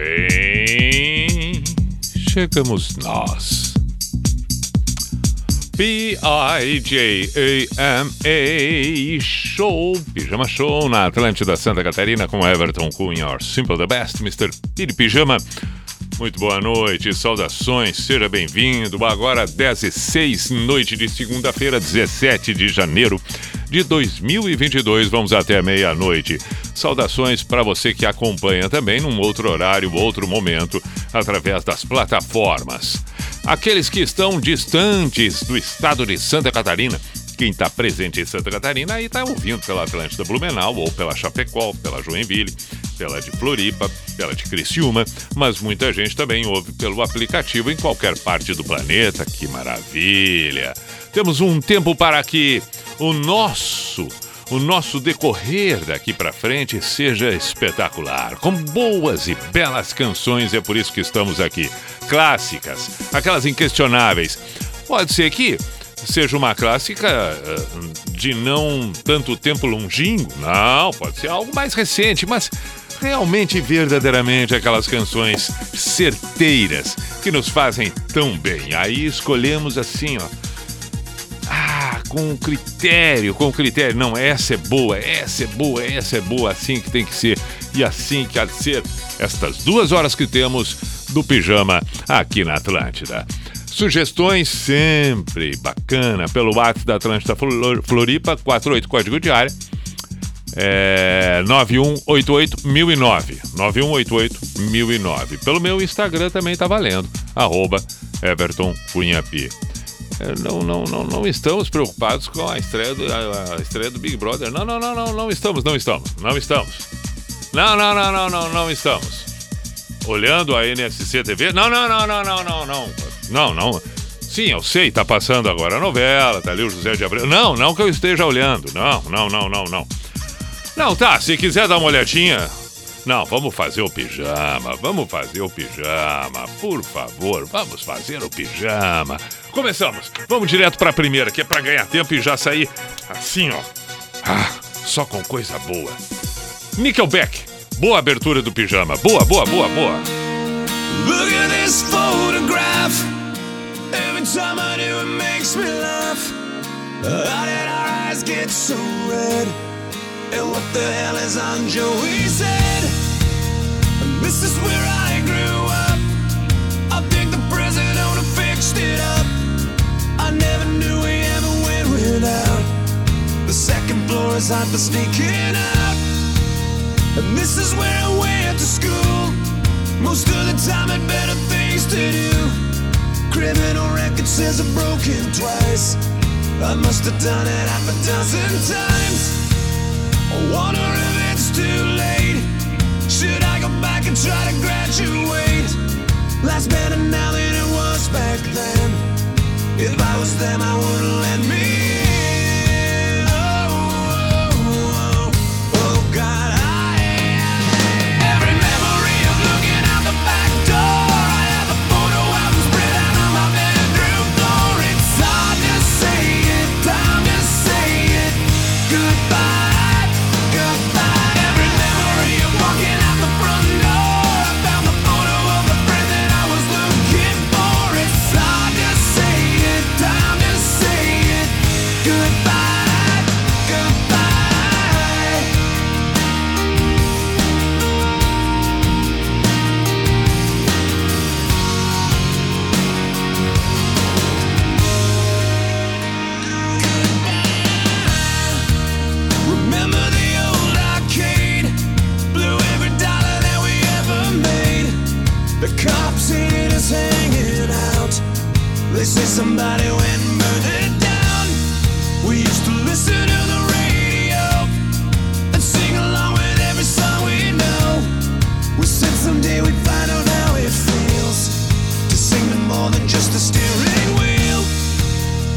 Sim, chegamos nós. P-I-J-A-M-A Show, Pijama Show na Atlântida Santa Catarina com Everton Cunha, Simple the Best, Mr. Piri Pijama. Muito boa noite, saudações, seja bem-vindo. Agora 10 e 6, noite de segunda-feira, 17 de janeiro de 2022. Vamos até meia-noite. Saudações para você que acompanha também num outro horário, outro momento, através das plataformas. Aqueles que estão distantes do estado de Santa Catarina, quem está presente em Santa Catarina aí está ouvindo pela Atlântida Blumenau, ou pela Chapecó, pela Joinville, pela de Floripa, pela de Criciúma, mas muita gente também ouve pelo aplicativo em qualquer parte do planeta. Que maravilha! Temos um tempo para que o nosso o nosso decorrer daqui para frente seja espetacular, com boas e belas canções, é por isso que estamos aqui. Clássicas, aquelas inquestionáveis. Pode ser que seja uma clássica eh, de não tanto tempo longínquo, não, pode ser algo mais recente, mas realmente verdadeiramente aquelas canções certeiras que nos fazem tão bem. Aí escolhemos assim, ó. Ah, com critério, com critério. Não, essa é boa, essa é boa, essa é boa, assim que tem que ser. E assim que há de ser estas duas horas que temos do pijama aqui na Atlântida. Sugestões sempre bacana pelo WhatsApp da Atlântida Floripa, 48 código de área. É 9188009. 9188009. Pelo meu Instagram também tá valendo. Arroba Everton não, não, não, não estamos preocupados com a estreia, do, a, a estreia do Big Brother. Não, não, não, não, não estamos, não estamos, não estamos. Não, não, não, não, não, não estamos. Olhando a NSC TV. Não, não, não, não, não, não, não. Não, não. Sim, eu sei, tá passando agora a novela, tá ali o José de Abreu. Não, não que eu esteja olhando. Não, não, não, não, não. Não, tá, se quiser dar uma olhadinha. Não, vamos fazer o pijama, vamos fazer o pijama, por favor, vamos fazer o pijama. Começamos, vamos direto pra primeira, que é pra ganhar tempo e já sair assim, ó. Ah, só com coisa boa. Nickelback, boa abertura do pijama, boa, boa, boa, boa. Look at this photograph. Every time I do, it makes me laugh. How did our eyes get so red? And what the hell is on Joey's head? This is where I grew up. I the fixed it up. I never knew we ever went without. The second floor is hot for sneaking out. And this is where I went to school. Most of the time, had better things to do. Criminal record says I've broken twice. I must have done it half a dozen times. I wonder if it's too late. Back try to graduate? Life's better now than it was back then. If I was them, I wouldn't let me They say somebody went and burned it down. We used to listen to the radio and sing along with every song we know. We said someday we'd find out how it feels to sing to more than just a steering wheel.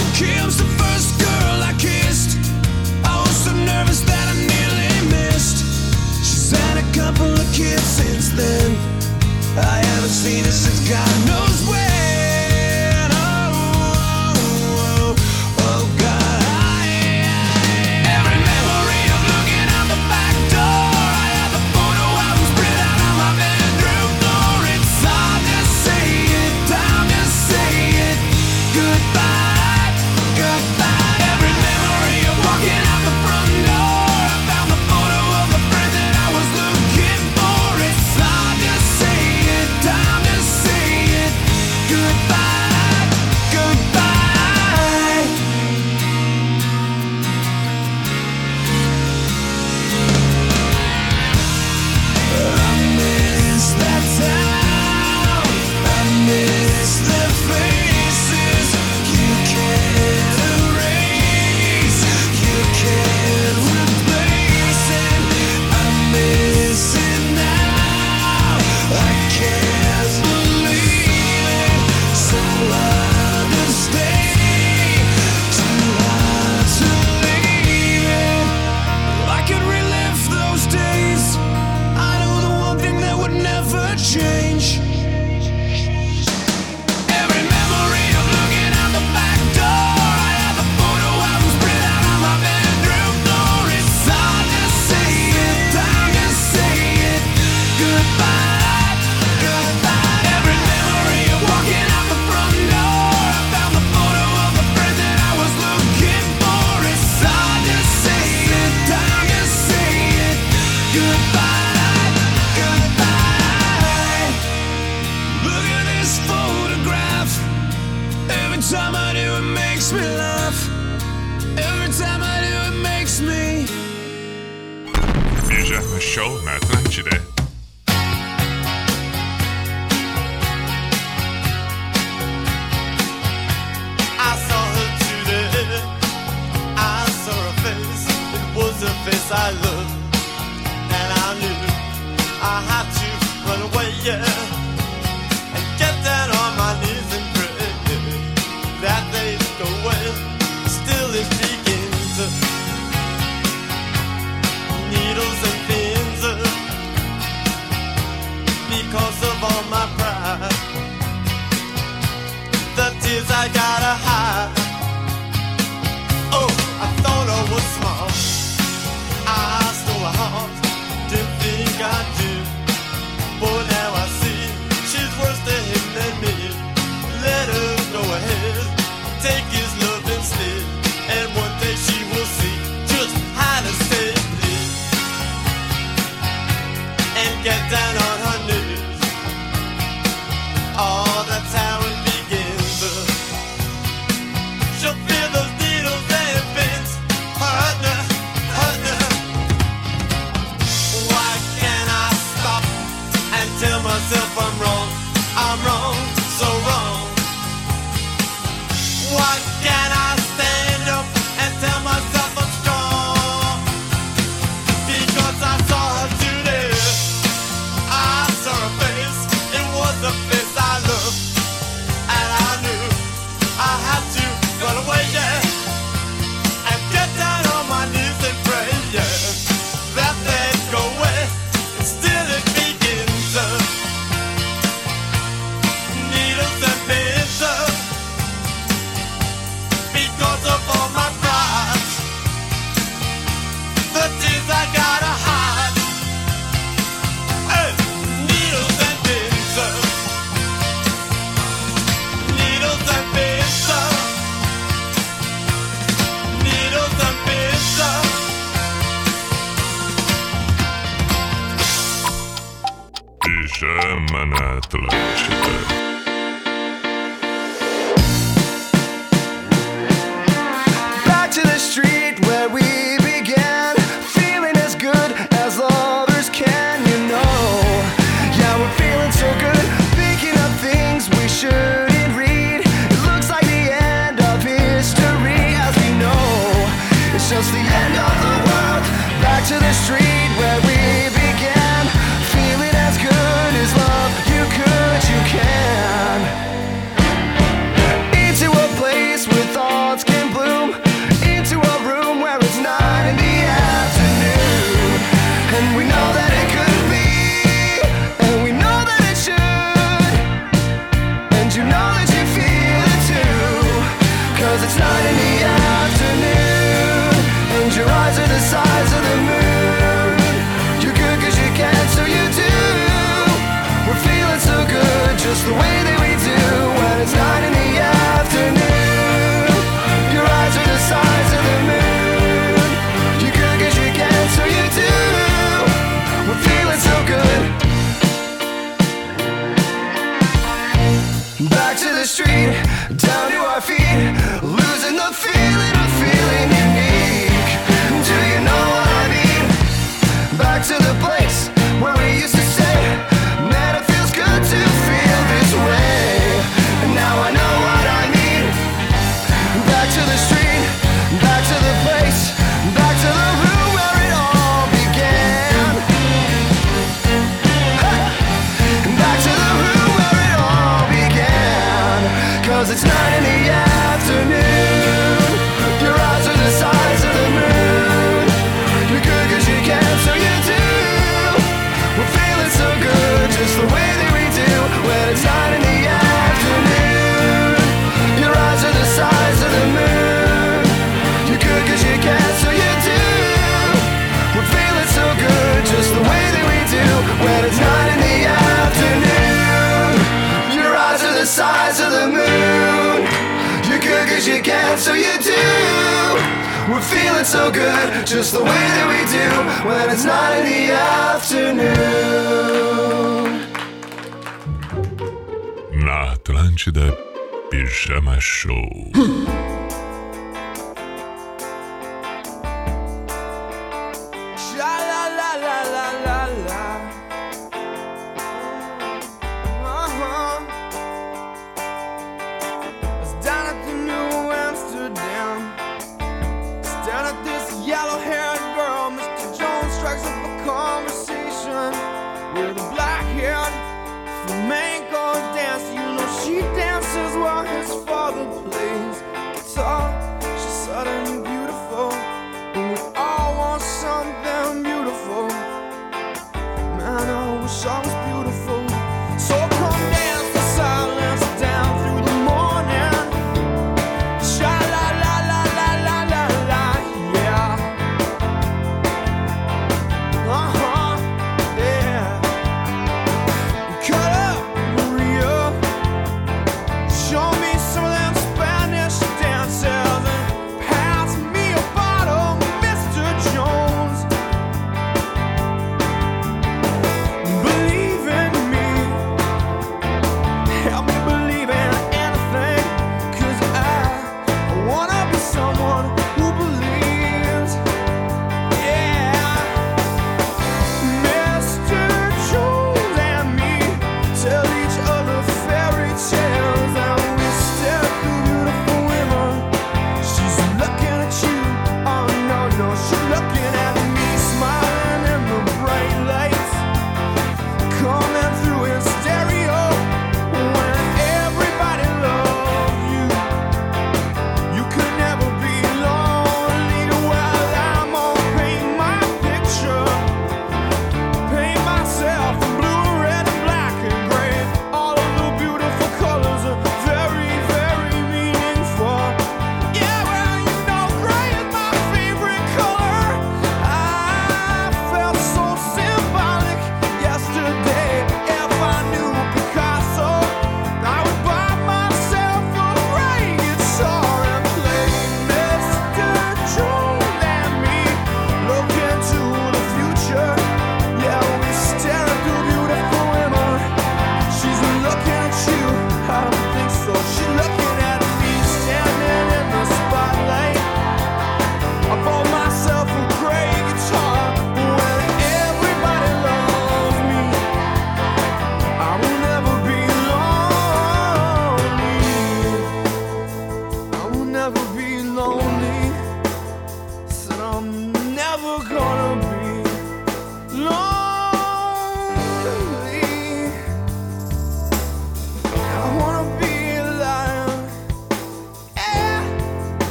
And Kim's the first girl I kissed. I was so nervous that I nearly missed. She's had a couple of kids since then. I haven't seen her since God knows. Pijama Show na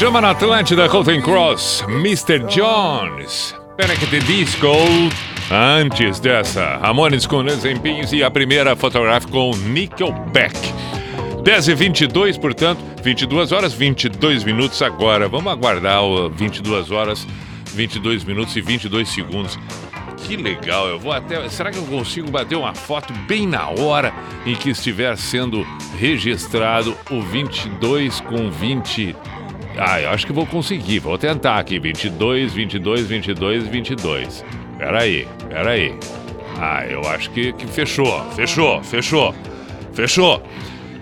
Pijama na Atlântida, Colton Cross, Mr. Jones, Panic the Disco. Antes dessa, Ramones com Pins e a primeira fotográfica com Nickelback. 10 e 22, portanto, 22 horas 22 minutos agora. Vamos aguardar o 22 horas 22 minutos e 22 segundos. Que legal, eu vou até. Será que eu consigo bater uma foto bem na hora em que estiver sendo registrado o 22 com 20? Ah, eu acho que vou conseguir. Vou tentar aqui. 22, 22, 22, 22. Peraí, peraí. Ah, eu acho que, que fechou. Fechou, fechou. Fechou.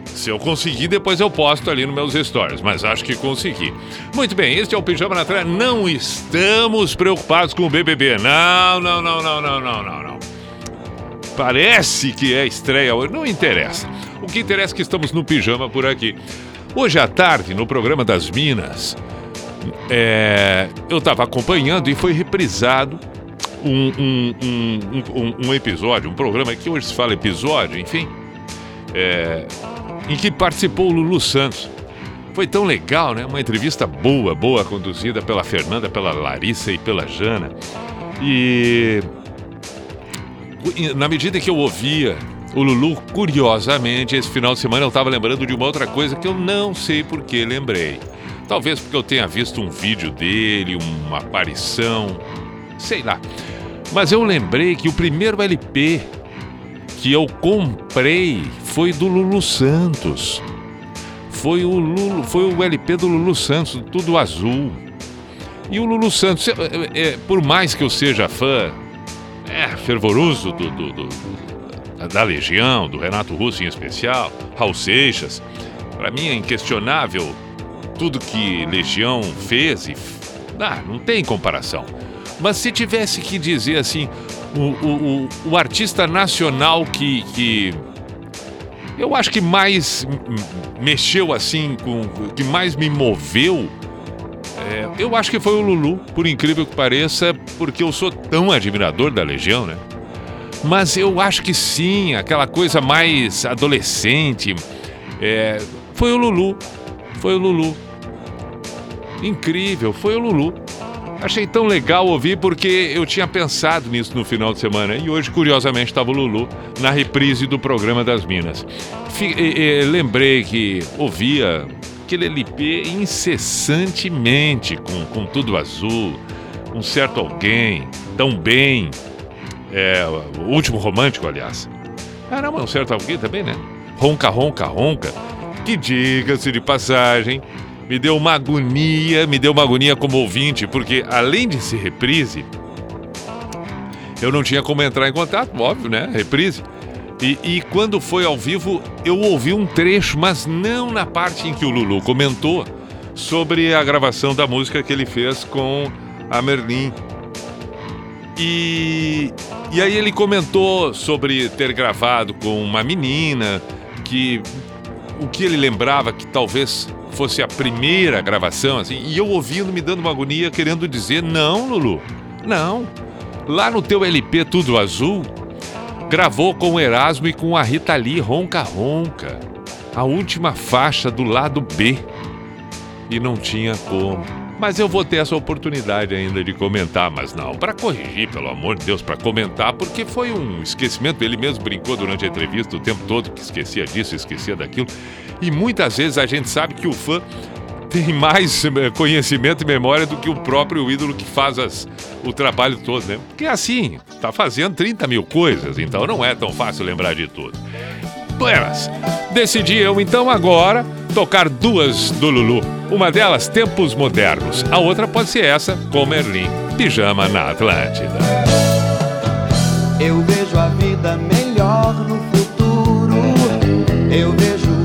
Se eu conseguir, depois eu posto ali nos meus stories, mas acho que consegui. Muito bem, este é o Pijama na trave. Não estamos preocupados com o BBB. Não, não, não, não, não, não, não, não. Parece que é estreia hoje, não interessa. O que interessa é que estamos no pijama por aqui. Hoje à tarde, no programa das Minas, é, eu estava acompanhando e foi reprisado um, um, um, um, episódio, um programa que hoje se fala episódio, enfim, é, em que participou o Lulu Santos. Foi tão legal, né? Uma entrevista boa, boa, conduzida pela Fernanda, pela Larissa e pela Jana. E na medida que eu ouvia o Lulu, curiosamente, esse final de semana eu estava lembrando de uma outra coisa que eu não sei por que lembrei. Talvez porque eu tenha visto um vídeo dele, uma aparição, sei lá. Mas eu lembrei que o primeiro LP que eu comprei foi do Lulu Santos. Foi o Lulu, foi o LP do Lulu Santos, tudo azul. E o Lulu Santos, é, é, por mais que eu seja fã, é, fervoroso do, do, do, da Legião, do Renato Russo em especial, Raul Seixas, para mim é inquestionável tudo que Legião fez e ah, não tem comparação. Mas se tivesse que dizer assim, o, o, o, o artista nacional que, que eu acho que mais mexeu assim, com, que mais me moveu, é, eu acho que foi o Lulu, por incrível que pareça, porque eu sou tão admirador da Legião, né? Mas eu acho que sim, aquela coisa mais adolescente. É, foi o Lulu. Foi o Lulu. Incrível, foi o Lulu. Achei tão legal ouvir porque eu tinha pensado nisso no final de semana e hoje, curiosamente, estava o Lulu na reprise do programa das Minas. F e, e, lembrei que ouvia aquele LP incessantemente, com, com tudo azul, um certo alguém, tão bem. É, o último romântico, aliás. Caramba, um certo alguém também, né? Ronca, ronca, ronca. Que diga-se de passagem, me deu uma agonia, me deu uma agonia como ouvinte, porque além de ser reprise, eu não tinha como entrar em contato, óbvio, né? Reprise. E, e, quando foi ao vivo, eu ouvi um trecho, mas não na parte em que o Lulu comentou sobre a gravação da música que ele fez com a Merlin. E, e aí ele comentou sobre ter gravado com uma menina, que o que ele lembrava que talvez fosse a primeira gravação, assim, e eu ouvindo, me dando uma agonia, querendo dizer: não, Lulu, não. Lá no teu LP Tudo Azul, gravou com o Erasmo e com a Rita Lee Ronca Ronca, a última faixa do lado B. E não tinha como. Mas eu vou ter essa oportunidade ainda de comentar, mas não, para corrigir, pelo amor de Deus, para comentar, porque foi um esquecimento. Ele mesmo brincou durante a entrevista o tempo todo que esquecia disso, esquecia daquilo. E muitas vezes a gente sabe que o fã tem mais eh, conhecimento e memória do que o próprio ídolo que faz as, o trabalho todo, né? Porque é assim, tá fazendo 30 mil coisas, então não é tão fácil lembrar de tudo. Buenas, decidi eu então agora tocar duas do Lulu. Uma delas, Tempos Modernos. A outra pode ser essa, com Merlin. Pijama na Atlântida. Eu vejo a vida melhor no futuro. Eu vejo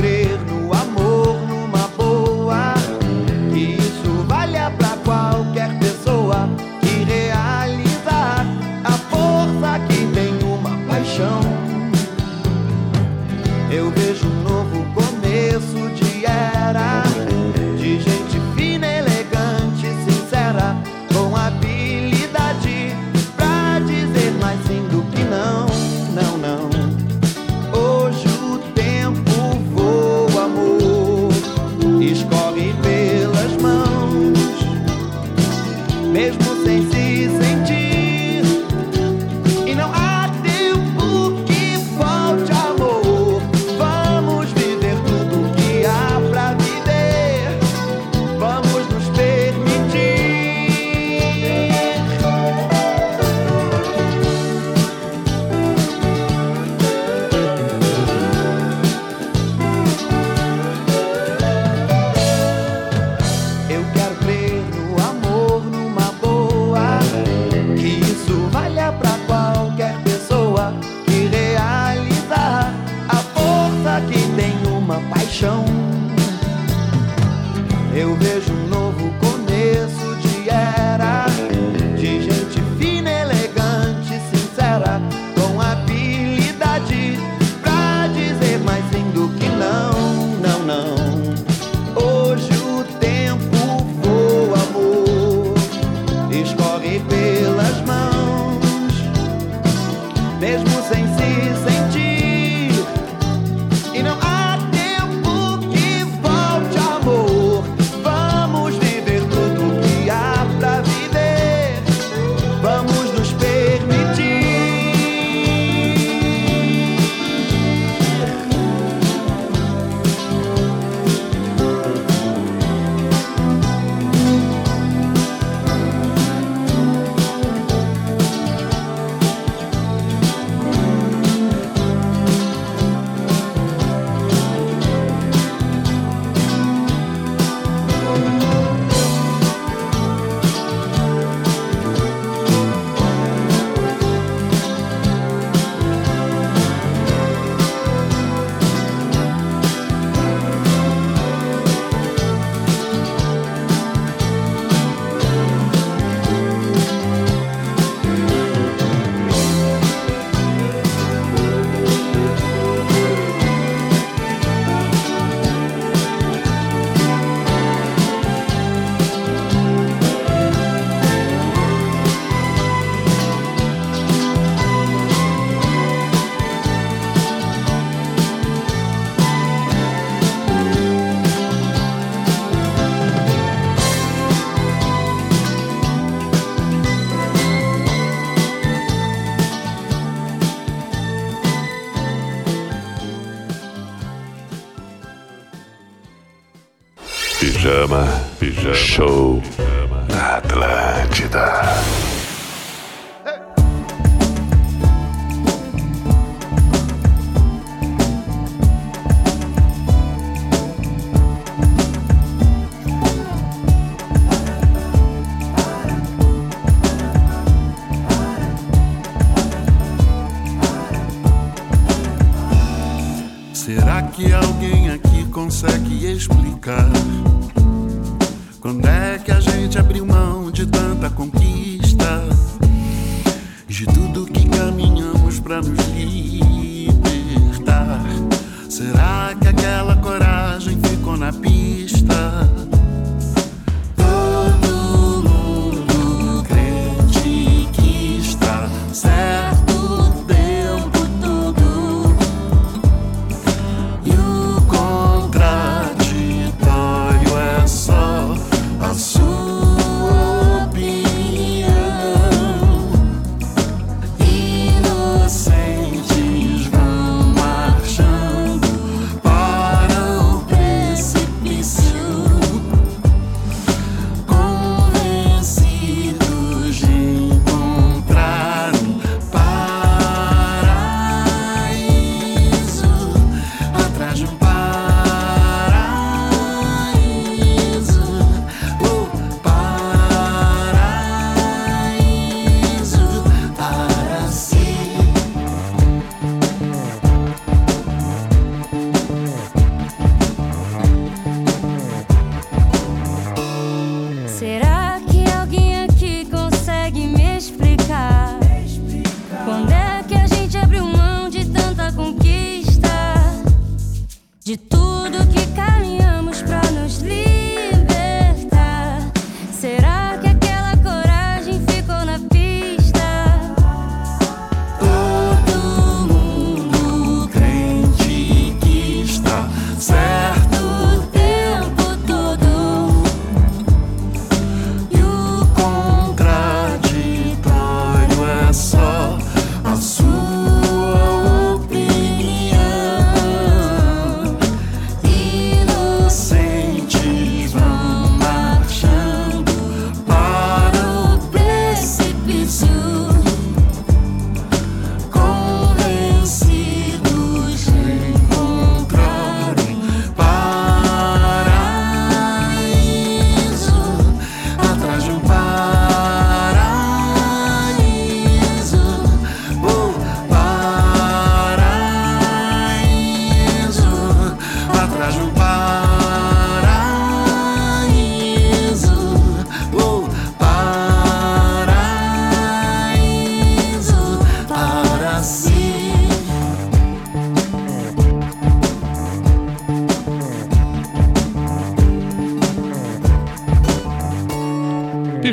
crer no pijama, show na Atlântida. Será que alguém aqui consegue explicar? Quando é que a gente abriu mão de tanta conquista?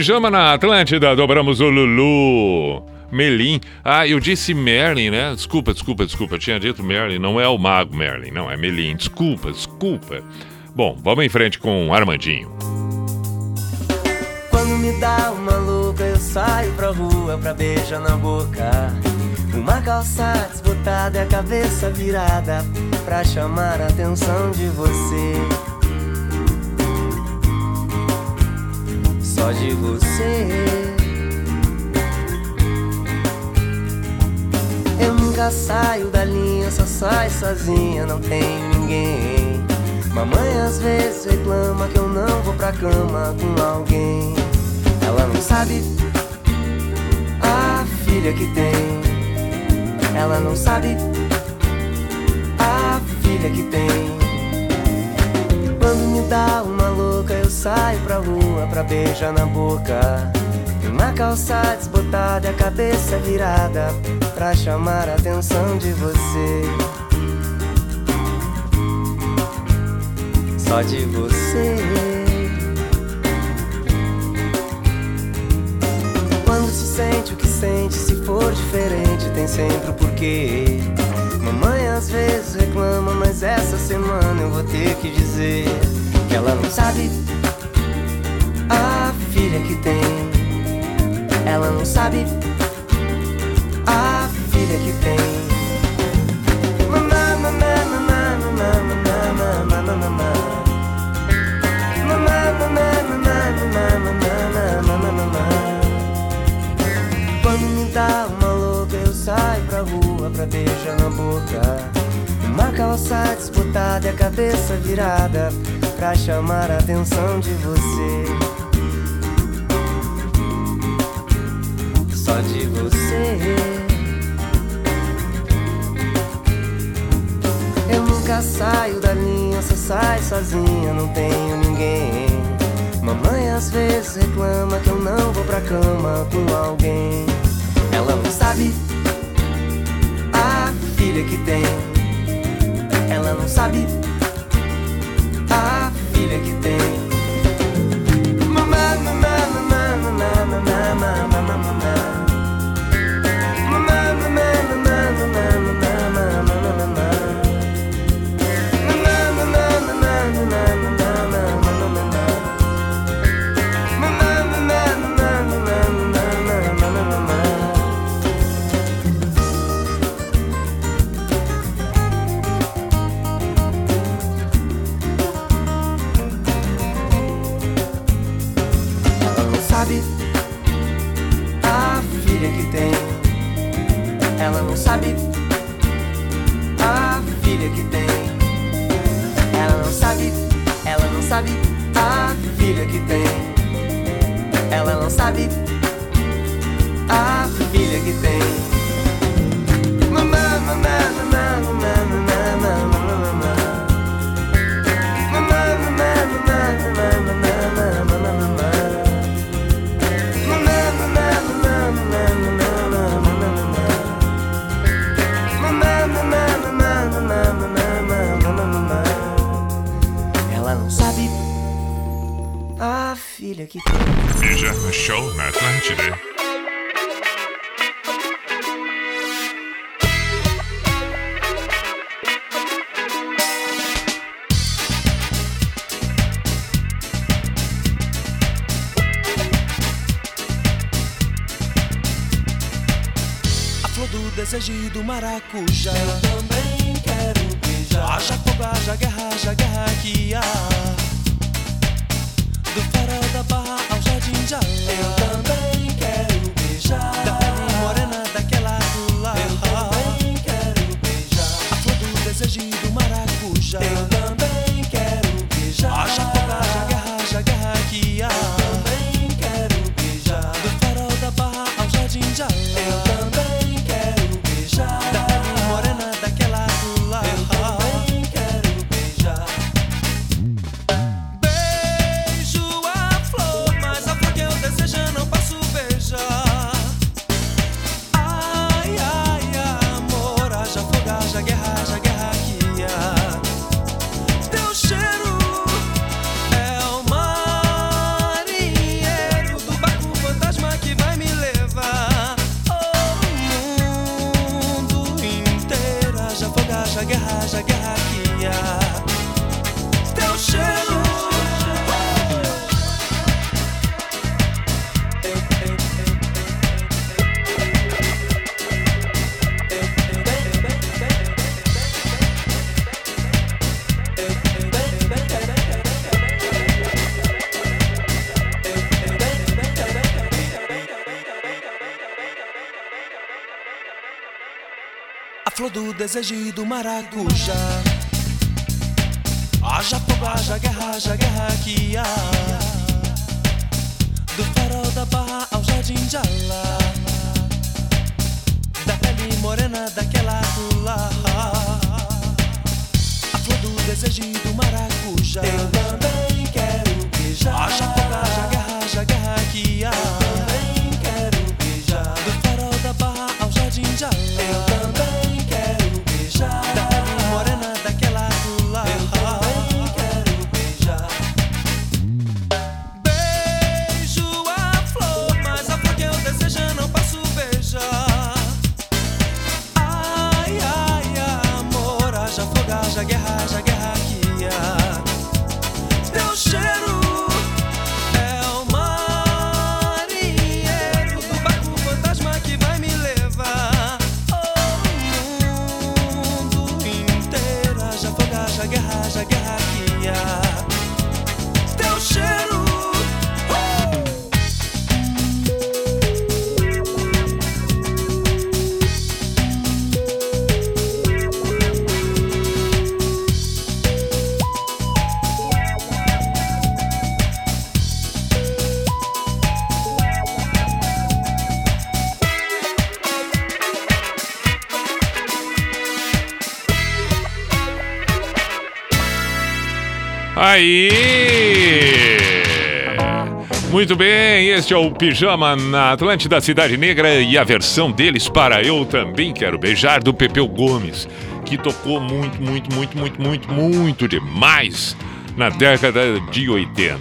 Pijama na Atlântida, dobramos o Lulu. Melim. Ah, eu disse Merlin, né? Desculpa, desculpa, desculpa. Eu tinha dito Merlin, não é o mago Merlin, não, é Melim. Desculpa, desculpa. Bom, vamos em frente com Armandinho. Quando me dá uma louca, eu saio pra rua pra beijar na boca. Uma calça desbotada e a cabeça virada pra chamar a atenção de você. Só de você. Eu nunca saio da linha, só saio sozinha, não tem ninguém. Mamãe às vezes reclama que eu não vou pra cama com alguém. Ela não sabe a filha que tem. Ela não sabe a filha que tem. Quando me dá uma louca, eu saio pra rua pra beijar na boca. Uma calça desbotada e a cabeça virada pra chamar a atenção de você. Só de você. Quando se sente o que sente, se for diferente, tem sempre o porquê. Mamãe às vezes reclama, mas essa semana eu vou ter que dizer que ela não sabe filha que tem. Ela não sabe a filha que tem. Quando me dá uma louca, eu saio pra rua pra beijar na boca. Uma calça disputada e a cabeça virada pra chamar a atenção de você. de você. Eu nunca saio da linha, só sai sozinha, não tenho ninguém. Mamãe às vezes reclama que eu não vou pra cama com alguém. Ela não sabe a filha que tem. Ela não sabe a filha que tem. Maraku. do desejo do maracujá. Haja pomba, haja guerra, haja guerra que há. Ah. Do farol da barra ao jardim de Alá. Aí! Muito bem, este é o Pijama na Atlântida Cidade Negra e a versão deles para Eu Também Quero Beijar do Pepeu Gomes, que tocou muito, muito, muito, muito, muito, muito demais na década de 80.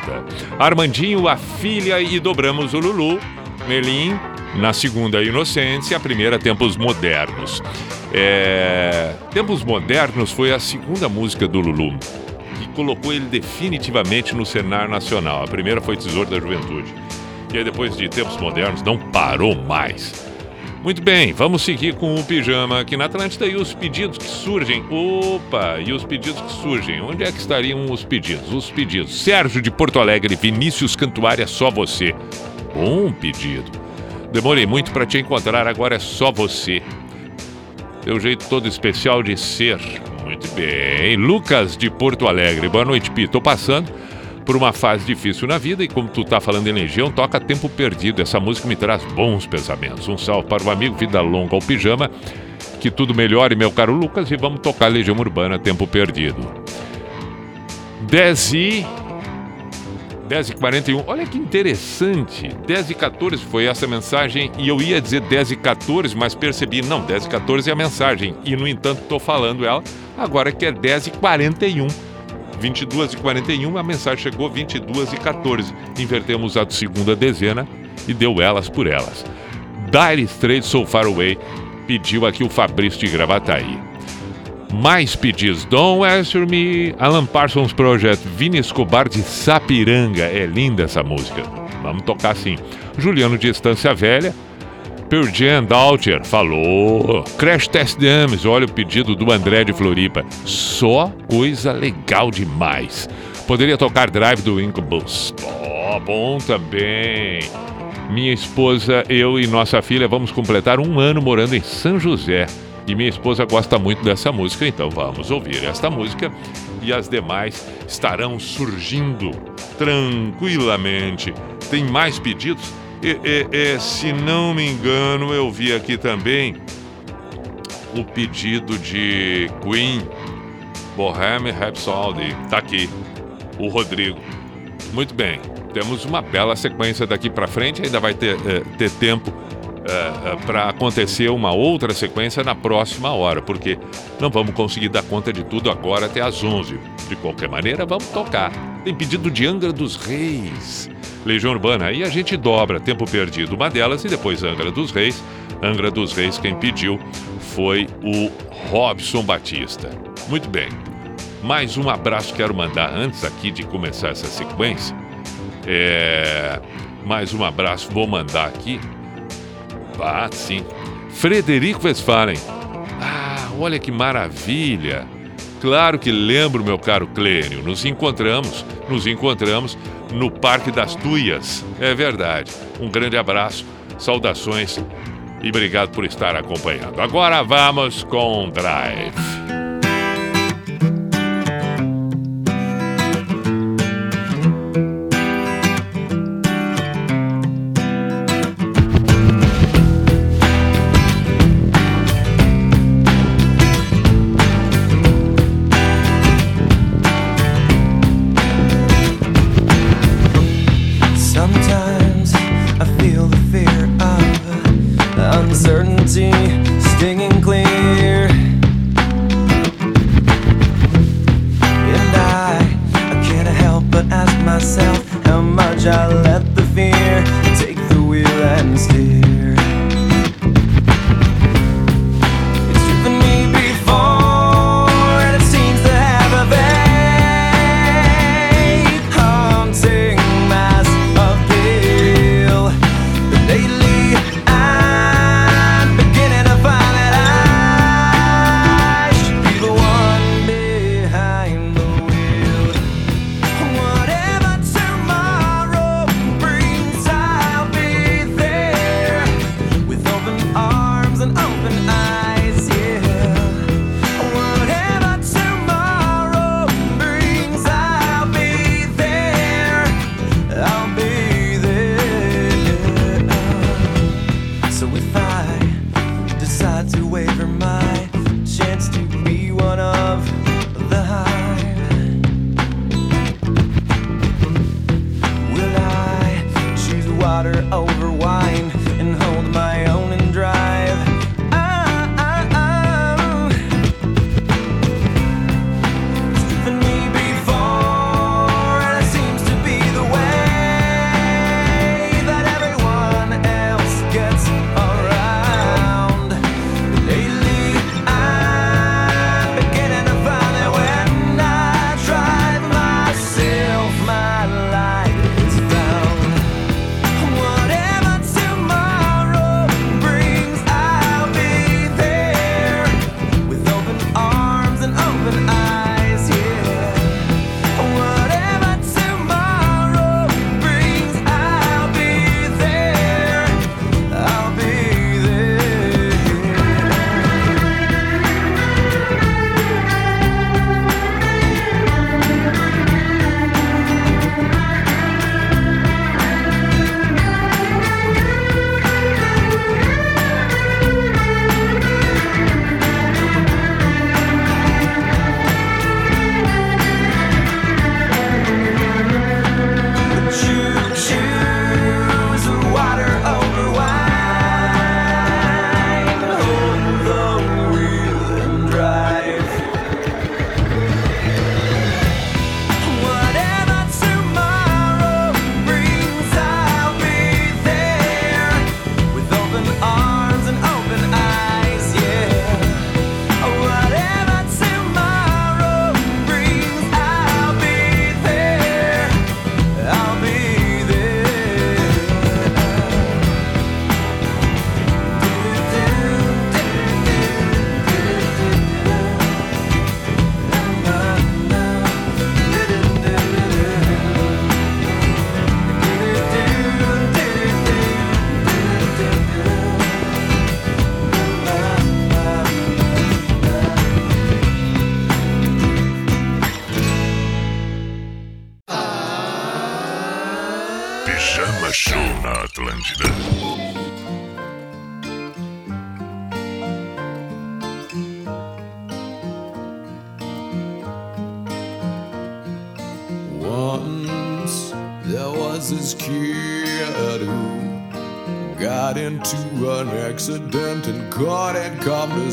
Armandinho, a filha e dobramos o Lulu, Melim, na segunda Inocência, a primeira Tempos Modernos. É... Tempos Modernos foi a segunda música do Lulu colocou ele definitivamente no cenário nacional. A primeira foi Tesouro da Juventude. E aí, depois de tempos modernos, não parou mais. Muito bem, vamos seguir com o pijama aqui na Atlântida e os pedidos que surgem. Opa, e os pedidos que surgem. Onde é que estariam os pedidos? Os pedidos. Sérgio de Porto Alegre, Vinícius Cantuária, só você. Bom pedido. Demorei muito para te encontrar, agora é só você. Teu jeito todo especial de ser. Muito bem. Lucas de Porto Alegre. Boa noite, Pi. Tô passando por uma fase difícil na vida e como tu tá falando em Legião, toca Tempo Perdido. Essa música me traz bons pensamentos. Um salve para o amigo Vida Longa ao Pijama. Que tudo melhore, meu caro Lucas, e vamos tocar Legião Urbana Tempo Perdido. 10 e 10 e 41. Olha que interessante. 10 e 14 foi essa mensagem e eu ia dizer 10 e 14, mas percebi, não, 10 e 14 é a mensagem. E no entanto estou falando ela agora que é 10 e 41. 22 e 41, a mensagem chegou 22 e 14. Invertemos a segunda dezena e deu elas por elas. Dire Straits So Far Away pediu aqui o Fabrício de Gravataí. Mais pedidos. Don't Answer Me, Alan Parsons Project, Vini Escobar de Sapiranga. É linda essa música. Vamos tocar assim. Juliano de Estância Velha. Pearl Jam, falou. Crash Test Dummies, olha o pedido do André de Floripa. Só coisa legal demais. Poderia tocar Drive do Incubus. Oh, bom também. Minha esposa, eu e nossa filha vamos completar um ano morando em São José. E minha esposa gosta muito dessa música, então vamos ouvir esta música e as demais estarão surgindo tranquilamente. Tem mais pedidos? Se não me engano, eu vi aqui também o pedido de Queen, Bohemian Rhapsody. Tá aqui, o Rodrigo. Muito bem, temos uma bela sequência daqui para frente. Ainda vai ter, eh, ter tempo para acontecer uma outra sequência na próxima hora, porque não vamos conseguir dar conta de tudo agora até às 11. De qualquer maneira, vamos tocar. Tem pedido de Angra dos Reis, Legião Urbana, aí a gente dobra Tempo Perdido, uma delas, e depois Angra dos Reis. Angra dos Reis, quem pediu foi o Robson Batista. Muito bem. Mais um abraço quero mandar antes aqui de começar essa sequência. É, mais um abraço vou mandar aqui. Ah, sim. Frederico Westphalen. Ah, olha que maravilha. Claro que lembro, meu caro Clênio. Nos encontramos, nos encontramos no Parque das Tuias. É verdade. Um grande abraço, saudações e obrigado por estar acompanhando. Agora vamos com Drive.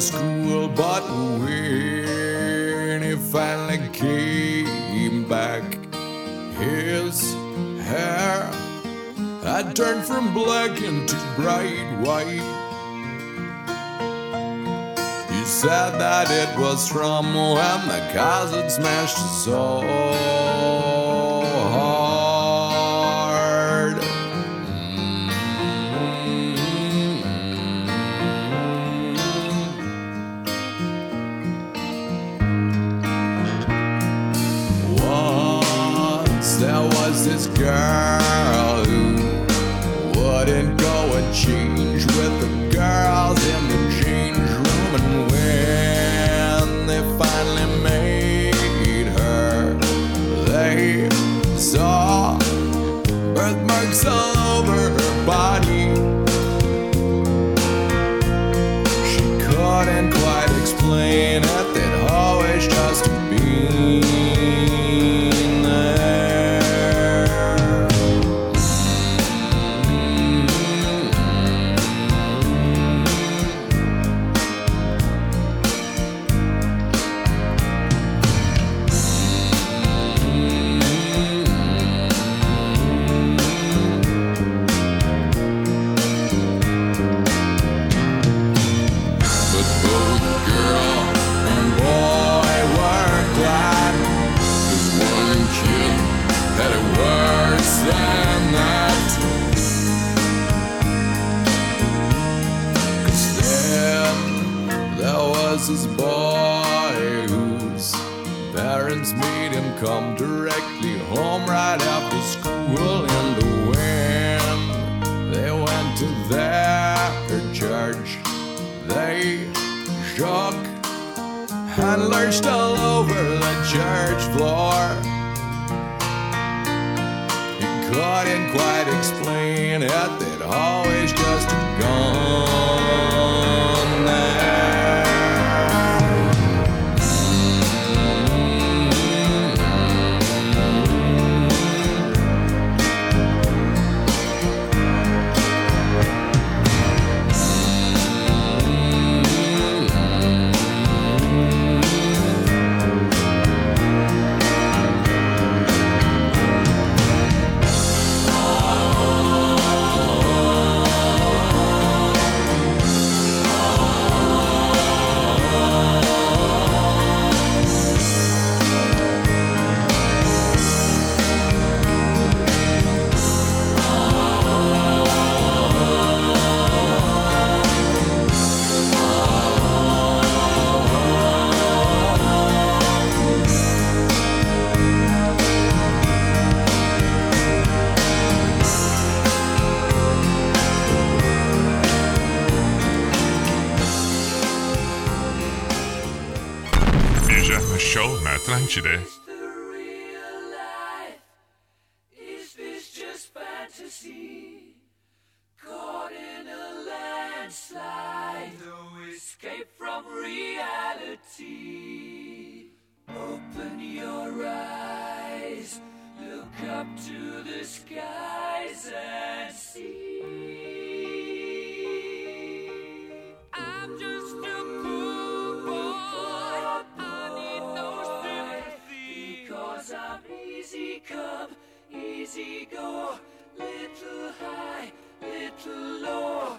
school, but when he finally came back, his hair had turned from black into bright white. He said that it was from when the cousin smashed his soul. lugar. splashed all over the church floor. He couldn't quite explain it, It always just easy go, little high, little low.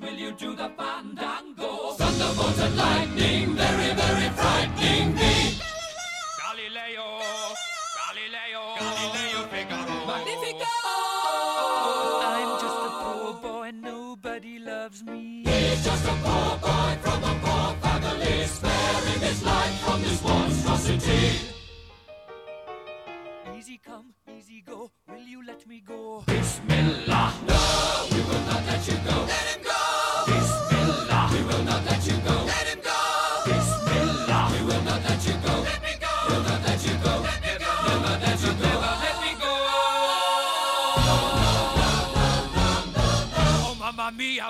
will you do the fandango? Thunderbolts and lightning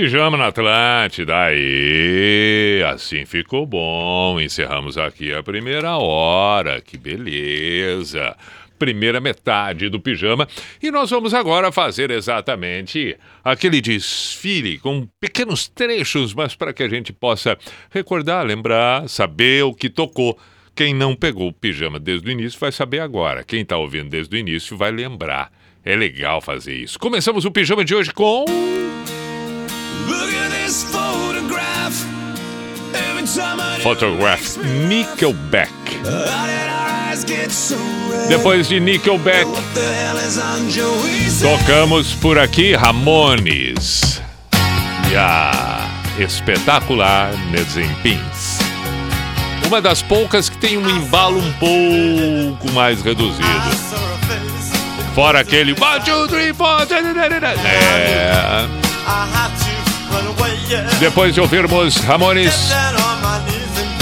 Pijama na Atlântida, aí, assim ficou bom. Encerramos aqui a primeira hora, que beleza. Primeira metade do pijama. E nós vamos agora fazer exatamente aquele desfile com pequenos trechos, mas para que a gente possa recordar, lembrar, saber o que tocou. Quem não pegou o pijama desde o início vai saber agora. Quem está ouvindo desde o início vai lembrar. É legal fazer isso. Começamos o pijama de hoje com. Photograph. Nickelback. Depois de Nickelback, tocamos por aqui Ramones. E a espetacular Pins. Uma das poucas que tem um embalo um pouco mais reduzido. Fora aquele. É. Depois de ouvirmos Ramones,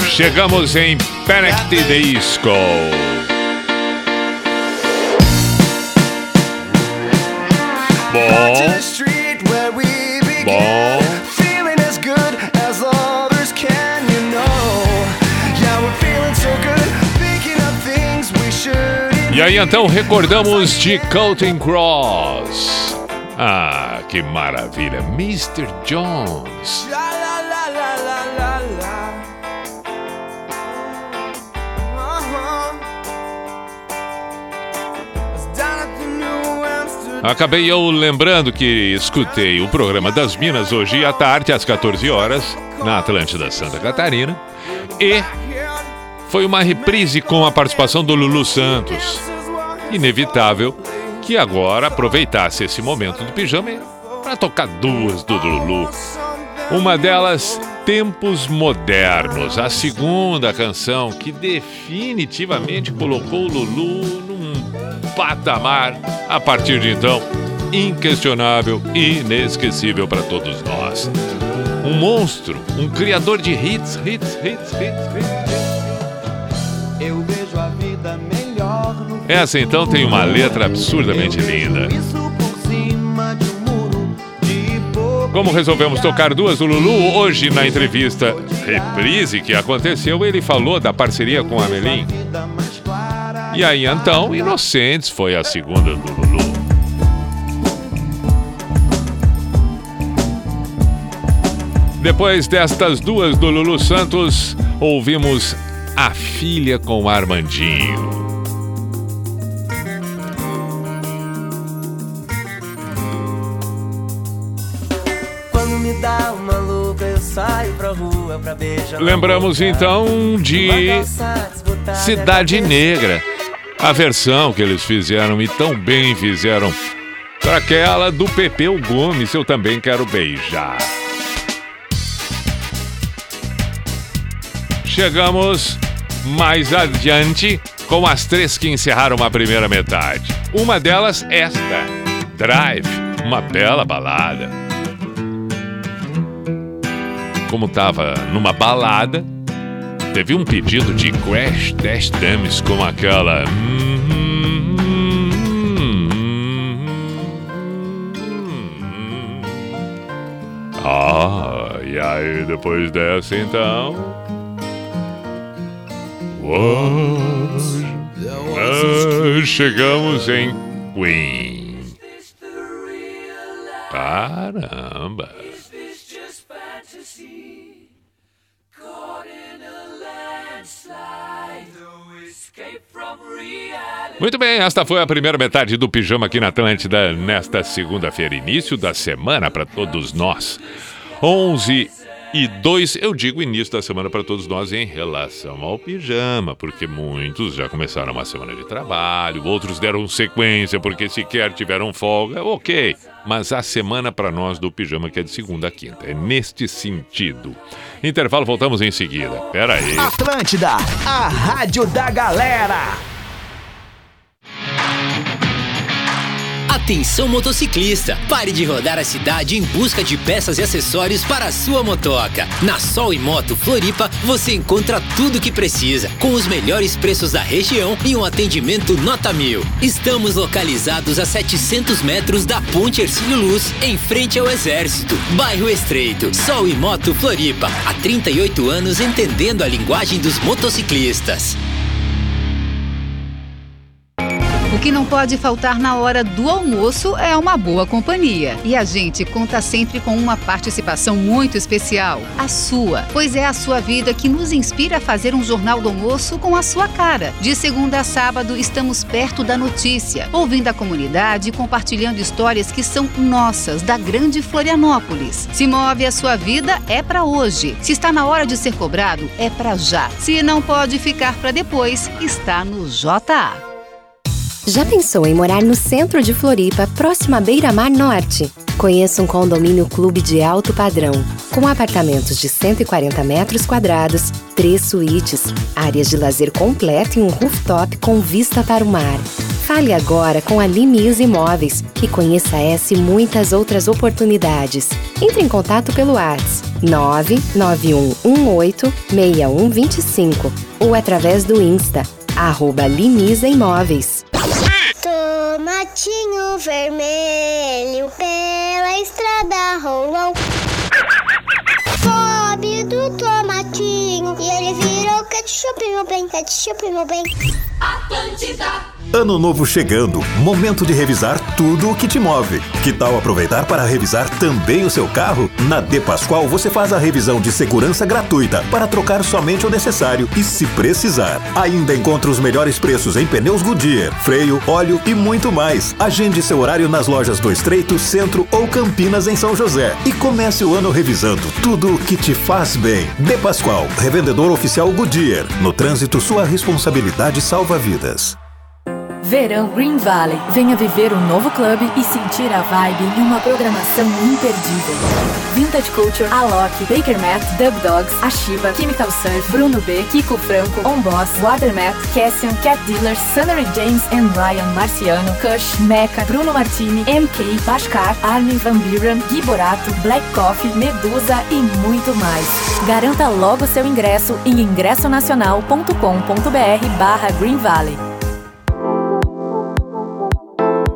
chegamos em Panic! the Disco. Bom, bom. E aí então recordamos de Counting Cross. Ah, que maravilha, Mr. Jones. Uh-huh. Acabei eu lembrando que escutei o programa das Minas hoje à tarde, às 14 horas, na Atlântida Santa Catarina. E foi uma reprise com a participação do Lulu Santos. Inevitável que agora aproveitasse esse momento do pijama para tocar duas do Lulu. Uma delas, Tempos Modernos, a segunda canção que definitivamente colocou o Lulu num patamar, a partir de então, inquestionável e inesquecível para todos nós. Um monstro, um criador de hits, hits, hits, hits, hits. Eu Essa então tem uma letra absurdamente linda. Como resolvemos tocar duas do Lulu, hoje na entrevista reprise que aconteceu, ele falou da parceria com a Melim. E aí então, Inocentes foi a segunda do Lulu. Depois destas duas do Lulu Santos, ouvimos A Filha com Armandinho. Lembramos então de Cidade cabeça Negra. A versão que eles fizeram e tão bem fizeram para aquela do Pepeu Gomes, eu também quero beijar. Chegamos mais adiante com as três que encerraram a primeira metade. Uma delas, esta: Drive, uma bela balada. Como tava numa balada, teve um pedido de Crash Test Dummies com aquela. Ah, e aí depois dessa então. Ah, chegamos em Queen. Caramba! Muito bem, esta foi a primeira metade do Pijama aqui na Atlântida nesta segunda-feira, início da semana para todos nós. 11 e 2, eu digo início da semana para todos nós em relação ao pijama, porque muitos já começaram uma semana de trabalho, outros deram sequência porque sequer tiveram folga, ok. Mas a semana para nós do pijama que é de segunda a quinta, é neste sentido. Intervalo, voltamos em seguida. Pera aí. Atlântida, a rádio da galera. Atenção motociclista, pare de rodar a cidade em busca de peças e acessórios para a sua motoca. Na Sol e Moto Floripa, você encontra tudo o que precisa, com os melhores preços da região e um atendimento nota mil. Estamos localizados a 700 metros da Ponte Ercílio Luz, em frente ao Exército, bairro Estreito. Sol e Moto Floripa, há 38 anos entendendo a linguagem dos motociclistas. O que não pode faltar na hora do almoço é uma boa companhia. E a gente conta sempre com uma participação muito especial, a sua, pois é a sua vida que nos inspira a fazer um jornal do almoço com a sua cara. De segunda a sábado, estamos perto da notícia, ouvindo a comunidade e compartilhando histórias que são nossas, da grande Florianópolis. Se move a sua vida, é para hoje. Se está na hora de ser cobrado, é para já. Se não pode ficar para depois, está no JA. Já pensou em morar no centro de Floripa, próximo à Beira-Mar Norte? Conheça um condomínio clube de alto padrão, com apartamentos de 140 metros quadrados, três suítes, áreas de lazer completo e um rooftop com vista para o mar. Fale agora com a Limis Imóveis e conheça essa e muitas outras oportunidades. Entre em contato pelo WhatsApp 991186125 ou através do Insta, arroba Limisa Imóveis. Tomatinho vermelho pela estrada rolou. Pobre do tomatinho e ele virou ketchup, meu bem, ketchup, meu bem. Atlântida. Ano novo chegando, momento de revisar tudo o que te move. Que tal aproveitar para revisar também o seu carro? Na De Pascoal você faz a revisão de segurança gratuita para trocar somente o necessário e se precisar. Ainda encontra os melhores preços em pneus Goodyear, freio, óleo e muito mais. Agende seu horário nas lojas do Estreito, Centro ou Campinas em São José e comece o ano revisando tudo o que te faz bem. De Pascoal, revendedor oficial Goodyear. No trânsito, sua responsabilidade salva vidas. Verão Green Valley. Venha viver um novo clube e sentir a vibe em uma programação imperdível. Vintage Culture, Alok, Baker Matt, Dub Dogs, Ashiva, Chemical Surf, Bruno B, Kiko Franco, On Boss, Watermat, Cassian, Cat Dealers, Sunnery James and Ryan Marciano, Kush, Mecha, Bruno Martini, MK, Bashkar, Armin Van Buren, Gui Borato, Black Coffee, Medusa e muito mais. Garanta logo seu ingresso em ingressonacional.com.br barra Green Valley.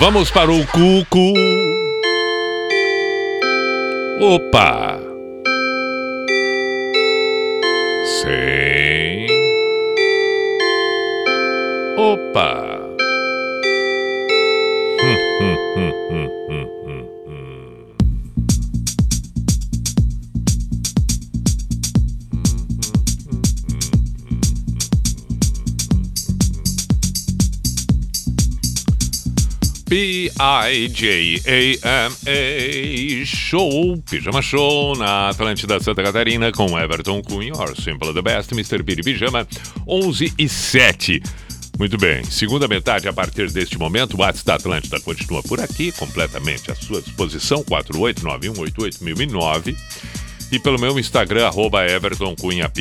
Vamos para o Cuco. Opa! Sim. Opa! P-I-J-A-M-A Show, Pijama Show na Atlântida Santa Catarina com Everton Cunha, Simple the Best, Mr. Piri Pijama, 11 e 7. Muito bem, segunda metade a partir deste momento, o WhatsApp da Atlântida continua por aqui, completamente à sua disposição, 489188009 e pelo meu Instagram, arroba Everton Cunha.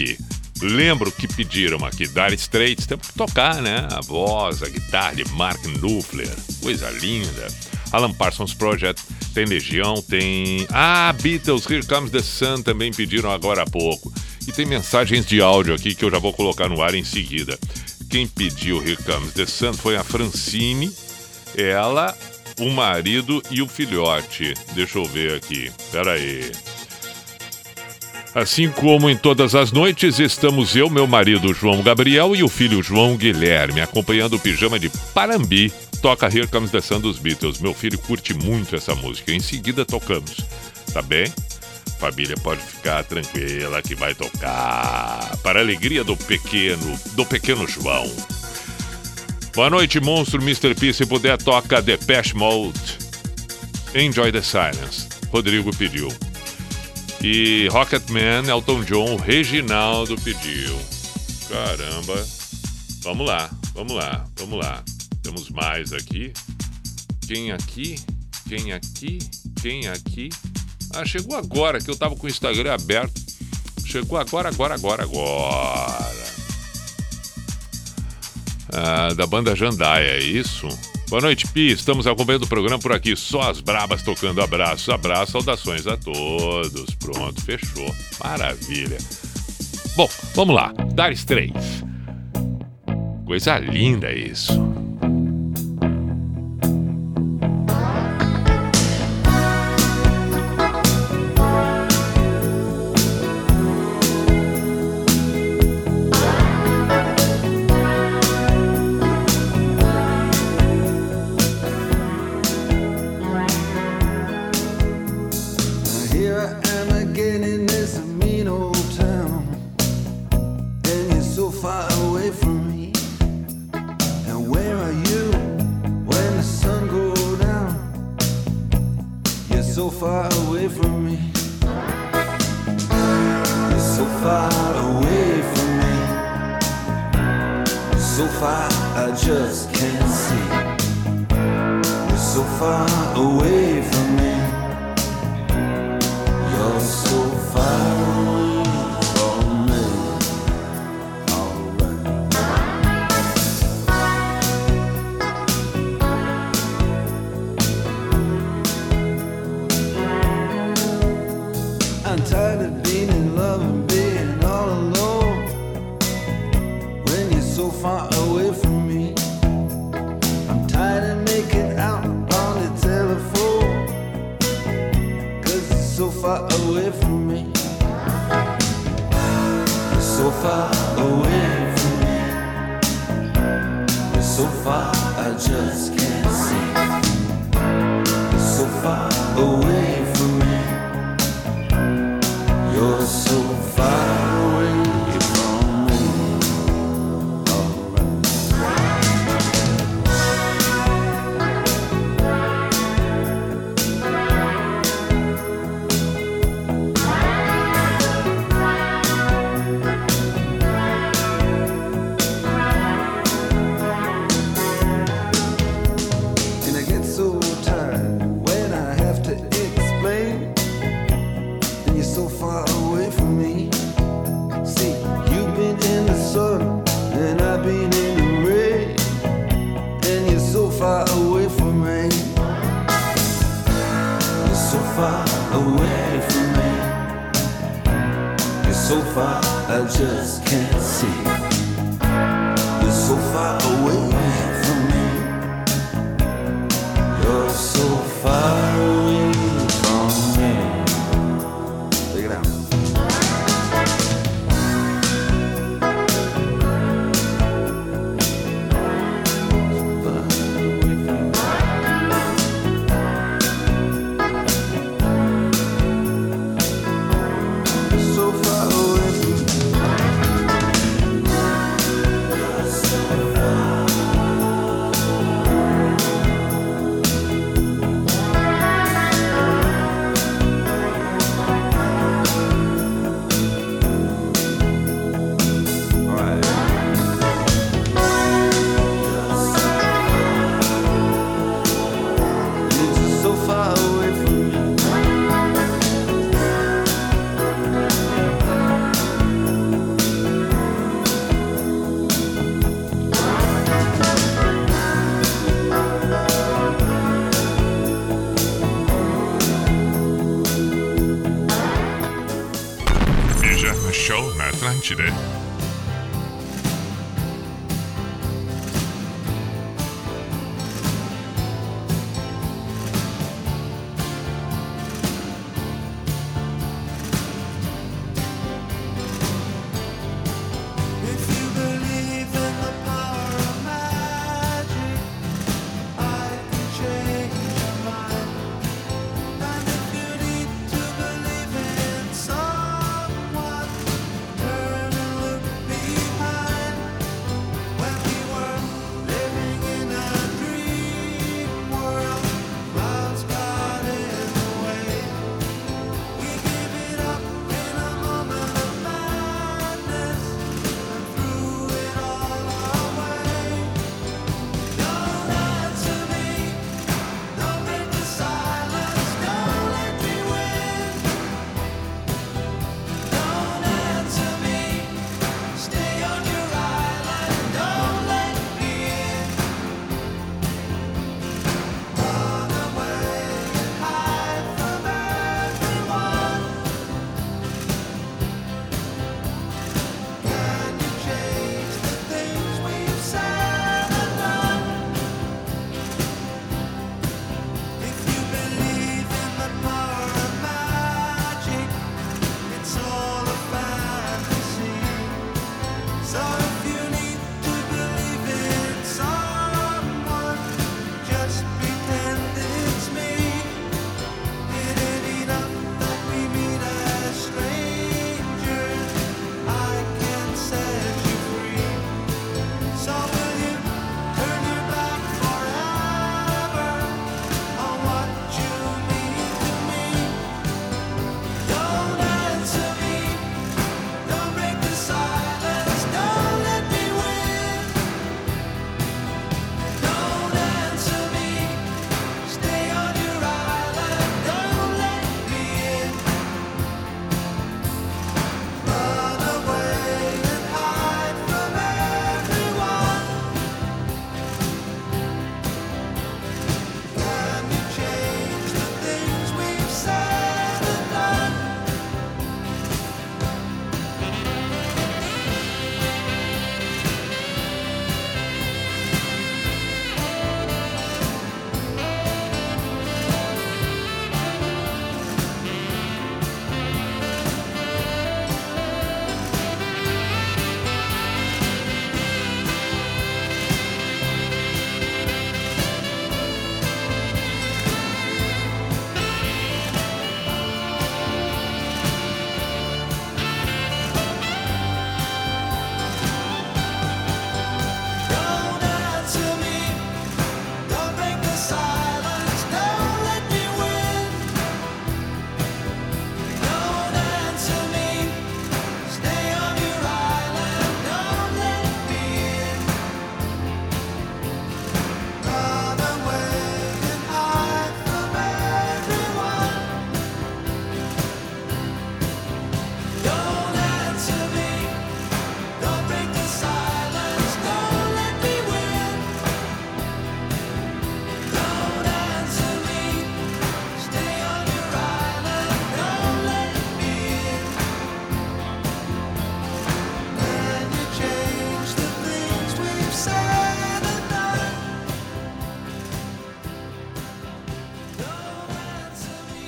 Lembro que pediram aqui Dire Straits, temos que tocar, né? A voz, a guitarra de Mark Knopfler, coisa linda. Alan Parsons Project, tem Legião, tem. Ah, Beatles, Here Comes the Sun também pediram agora há pouco. E tem mensagens de áudio aqui que eu já vou colocar no ar em seguida. Quem pediu Here Comes the Sun foi a Francine, ela, o marido e o filhote. Deixa eu ver aqui. Pera aí. Assim como em todas as noites, estamos eu, meu marido João Gabriel e o filho João Guilherme, acompanhando o pijama de Parambi. Toca Here Comes the Sun dos Beatles. Meu filho curte muito essa música. Em seguida tocamos. Tá bem? Família pode ficar tranquila que vai tocar. Para a alegria do pequeno, do pequeno João. Boa noite, monstro Mr. P. Se puder, toca Depeche Mode. Enjoy the Silence. Rodrigo pediu. E Rocketman, Elton John, Reginaldo pediu. Caramba. Vamos lá, vamos lá, vamos lá. Temos mais aqui. Quem aqui? Quem aqui? Quem aqui? Ah, chegou agora que eu tava com o Instagram aberto. Chegou agora, agora, agora, agora. Ah, da banda Jandaia, é isso? Boa noite, Pi. Estamos acompanhando o programa por aqui. Só as brabas tocando abraços, abraços, saudações a todos. Pronto, fechou. Maravilha. Bom, vamos lá. Dar Straits. Coisa linda isso.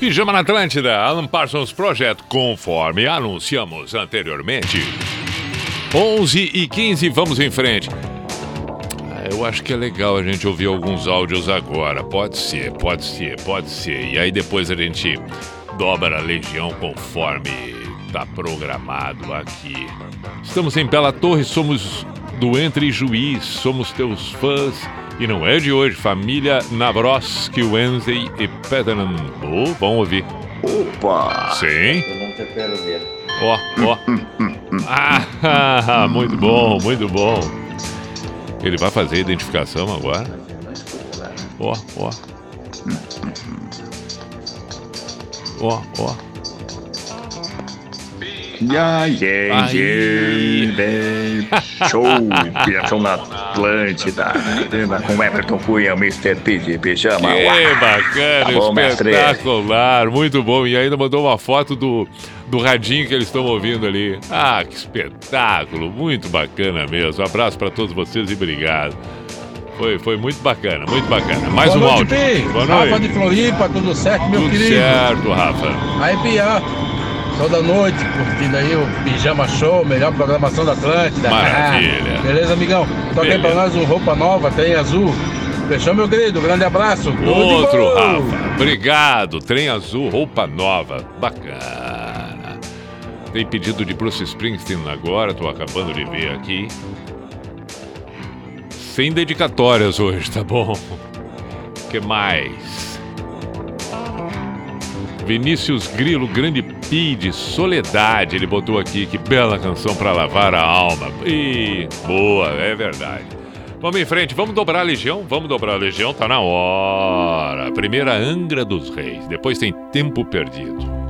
Pijama na Atlântida, Alan Parsons Project, conforme anunciamos anteriormente. 11 e 15, vamos em frente. Ah, eu acho que é legal a gente ouvir alguns áudios agora. Pode ser, pode ser, pode ser. E aí depois a gente dobra a legião conforme está programado aqui. Estamos em Bela Torre, somos do Entre Juiz, somos teus fãs. E não é de hoje, família Navroski, Wednesday e Peterman. Oh, vão ouvir. Opa! Sim. Ó, ó. Oh, oh. ah, muito bom, muito bom. Ele vai fazer a identificação agora. Ó, ó. Ó, ó. Yeah, yeah, yeah, yeah. Show, Piração na Atlântida, com Everton Cunha, Mr. P de pijama. Que bacana, tá bom, espetacular, muito bom. E ainda mandou uma foto do, do radinho que eles estão ouvindo ali. Ah, que espetáculo, muito bacana mesmo. Um abraço para todos vocês e obrigado. Foi, foi muito bacana, muito bacana. Mais Boa um noite, áudio. Boa noite. Rafa de Floripa, tudo certo, meu querido? Tudo certo, Rafa. Aí, Pia, toda noite curtindo aí o Pijama Show, melhor programação da Atlântida. Maravilha. Beleza, amigão? Toca aí pra nós um roupa nova, tem azul. Fechou, meu querido? Grande abraço. Tudo de Outro. Rafa. Obrigado. Trem azul, roupa nova. Bacana. Tem pedido de Bruce Springsteen agora, tô acabando de ver aqui. Sem dedicatórias hoje, tá bom? que mais? Vinícius Grilo, grande pi de Soledade, ele botou aqui, que bela canção pra lavar a alma. Ih, boa, é verdade. Vamos em frente, vamos dobrar a legião? Vamos dobrar a legião, tá na hora. Primeira Angra dos Reis, depois tem Tempo Perdido.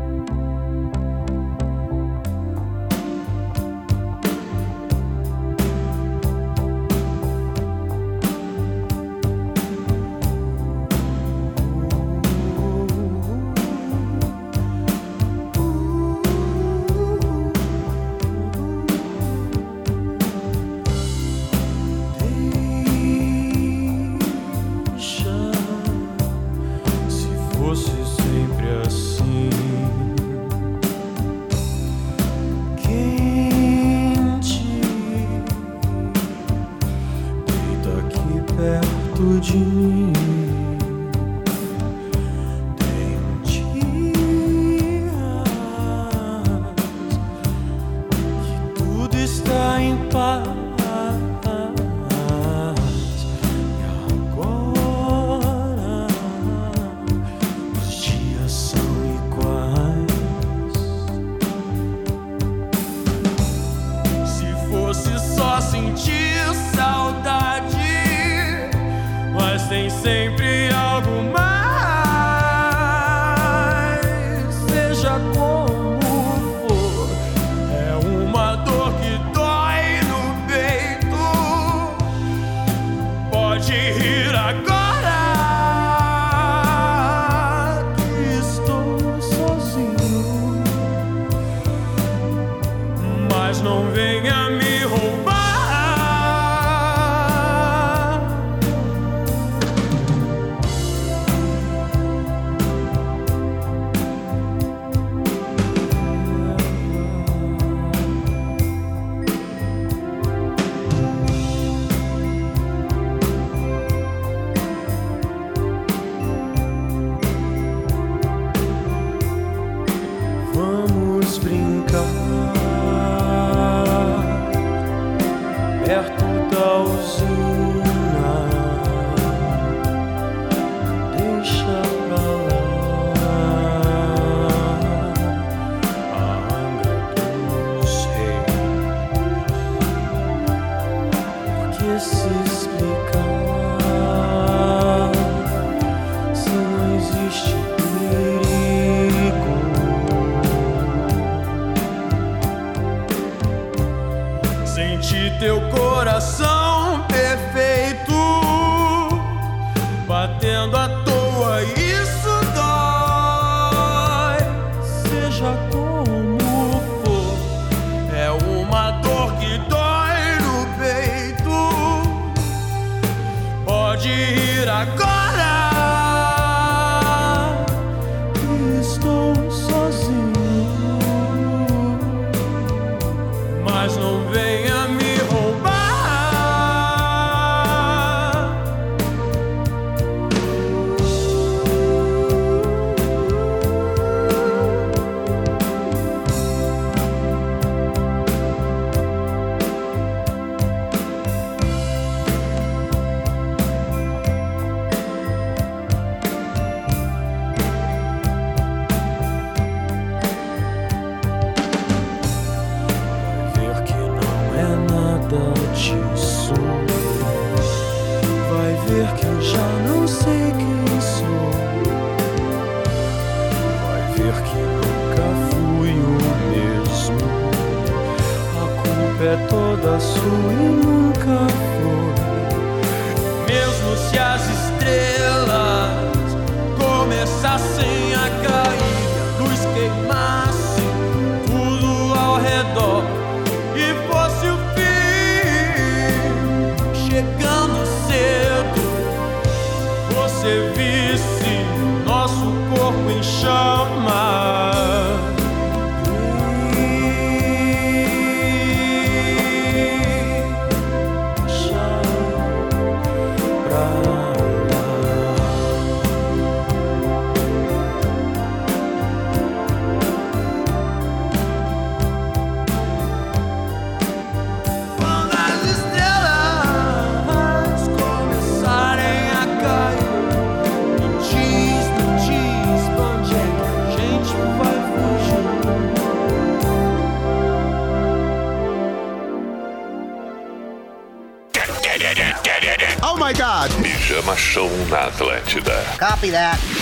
Show na Atlântida. Copy that.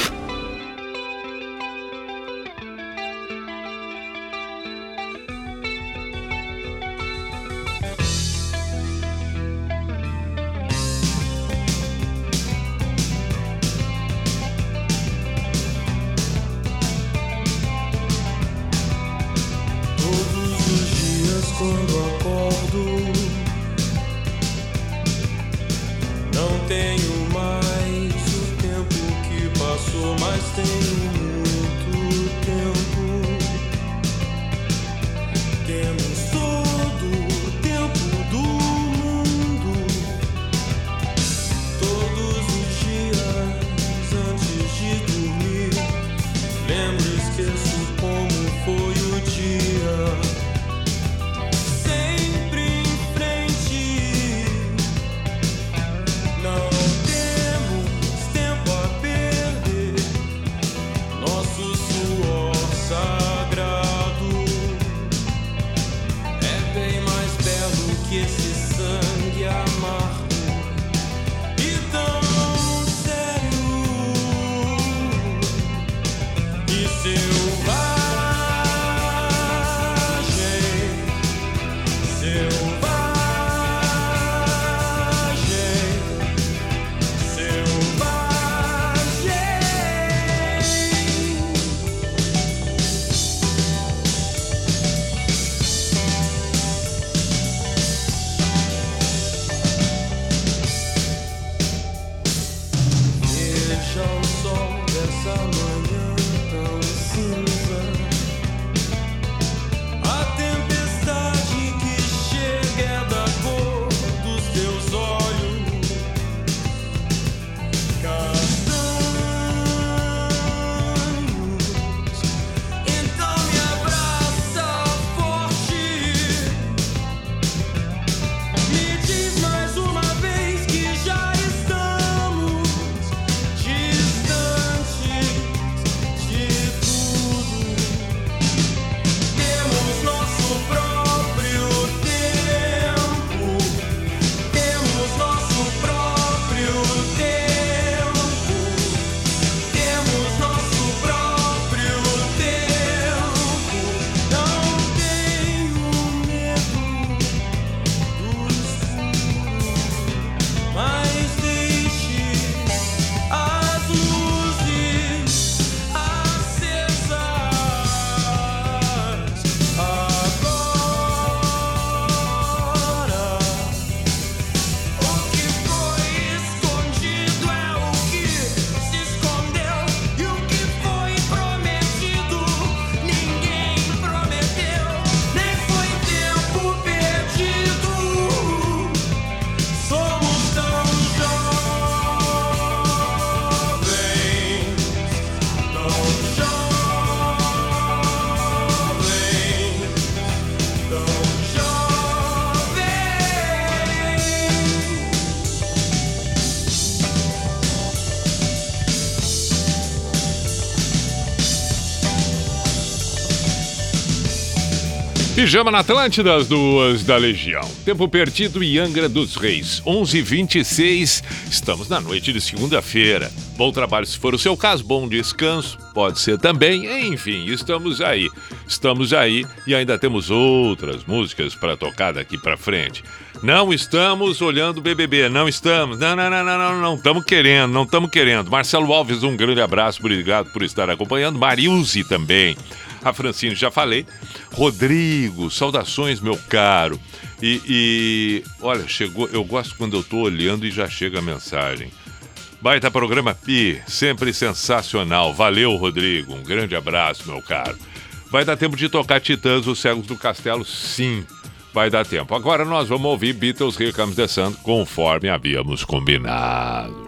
Pijama na Atlântida, as duas da Legião. Tempo perdido e Angra dos Reis. 11h26, estamos na noite de segunda-feira. Bom trabalho se for o seu caso, bom descanso, pode ser também. Enfim, estamos aí. Estamos aí e ainda temos outras músicas para tocar daqui para frente. Não estamos olhando o BBB, não estamos. Não, não, não, não, não, não estamos querendo, não estamos querendo. Marcelo Alves, um grande abraço, obrigado por estar acompanhando. Marilze também. A Francine já falei. Rodrigo, saudações, meu caro. E, e, olha, chegou. Eu gosto quando eu tô olhando e já chega a mensagem. Baita programa Pi, sempre sensacional. Valeu, Rodrigo. Um grande abraço, meu caro. Vai dar tempo de tocar Titãs, os Cegos do Castelo? Sim, vai dar tempo. Agora nós vamos ouvir Beatles Here Comes the Sun, conforme havíamos combinado.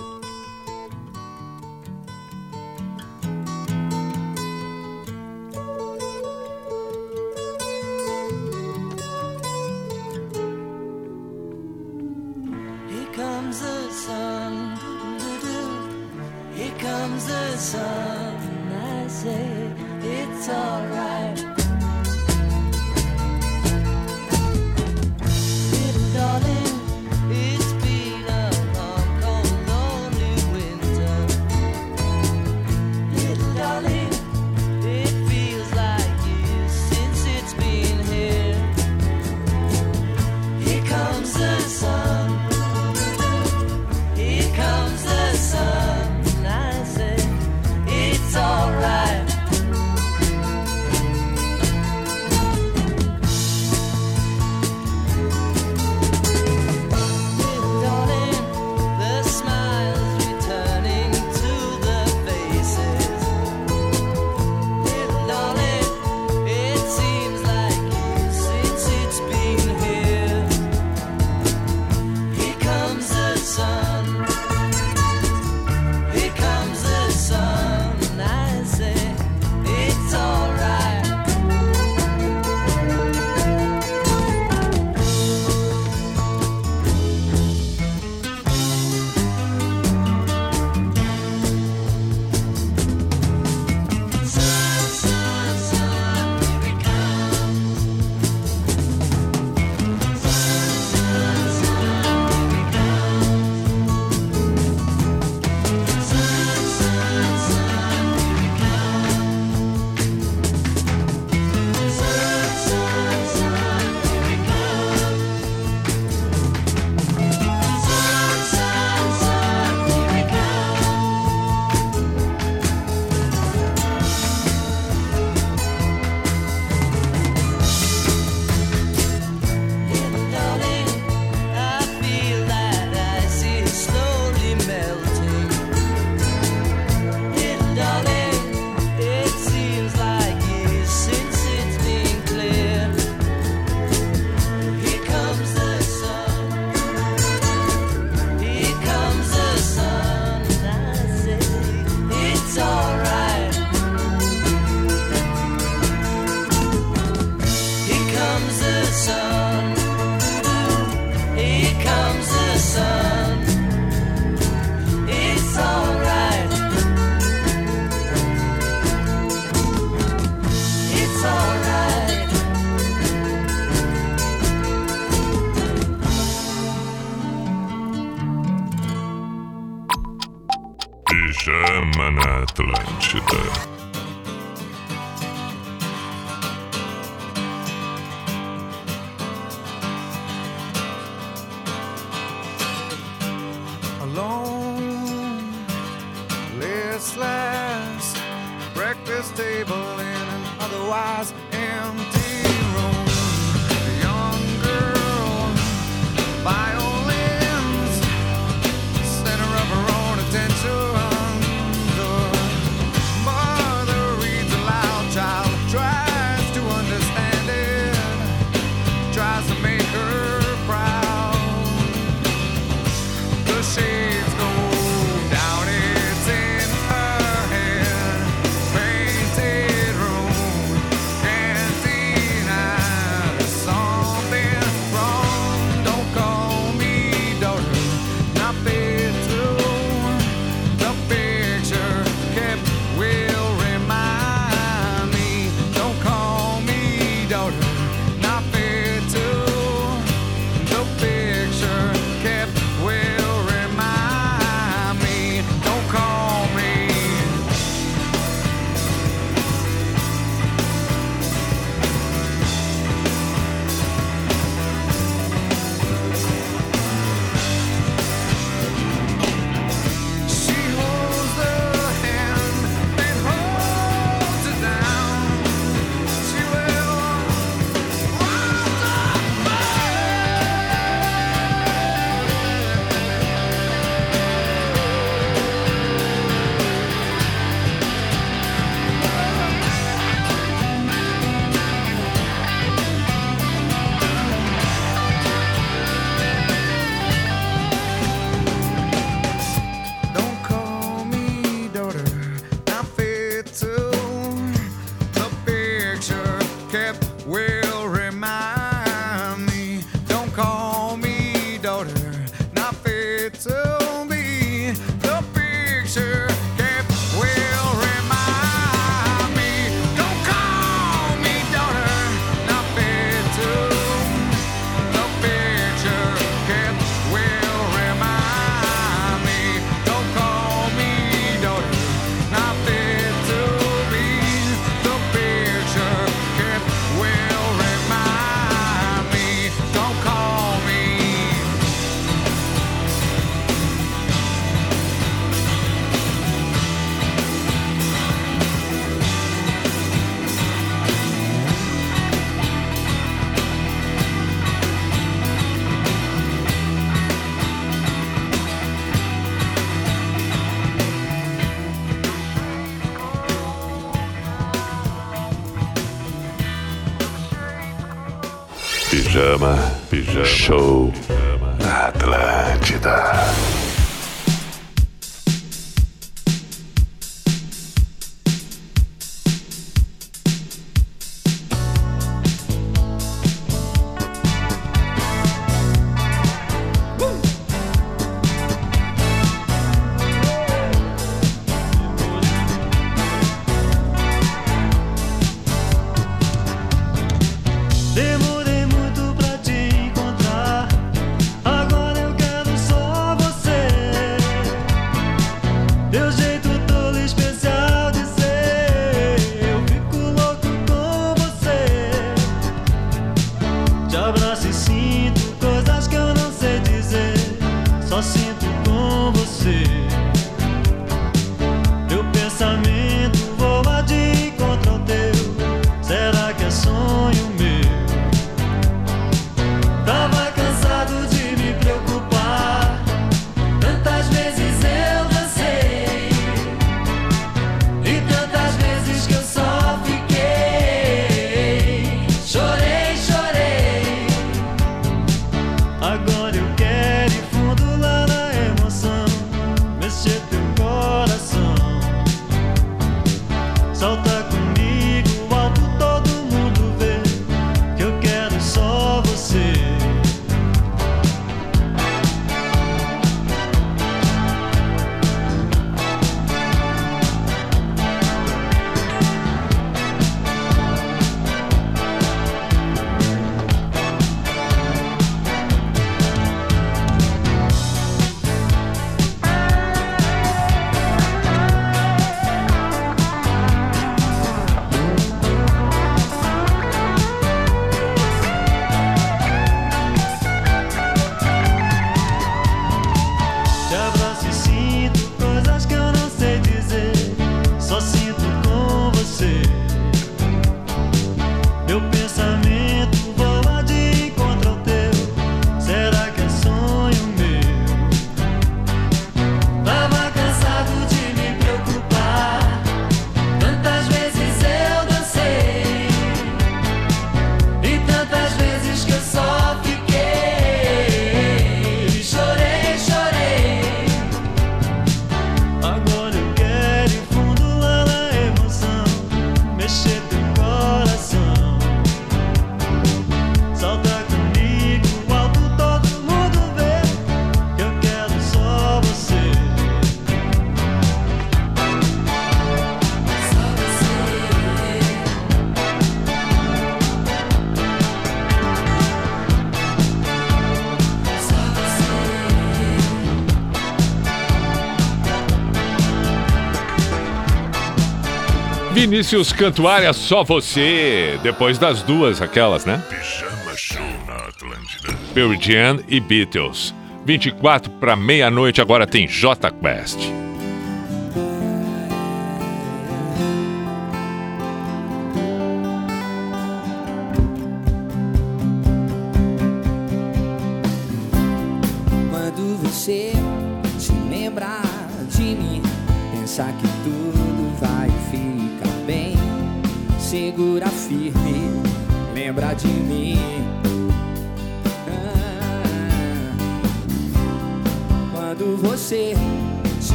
Vinícius Cantuária, só você. Depois das duas, aquelas, né? Pijama Show na Atlântida. Pearl Jam e Beatles. 24 para meia-noite, agora tem J Quest.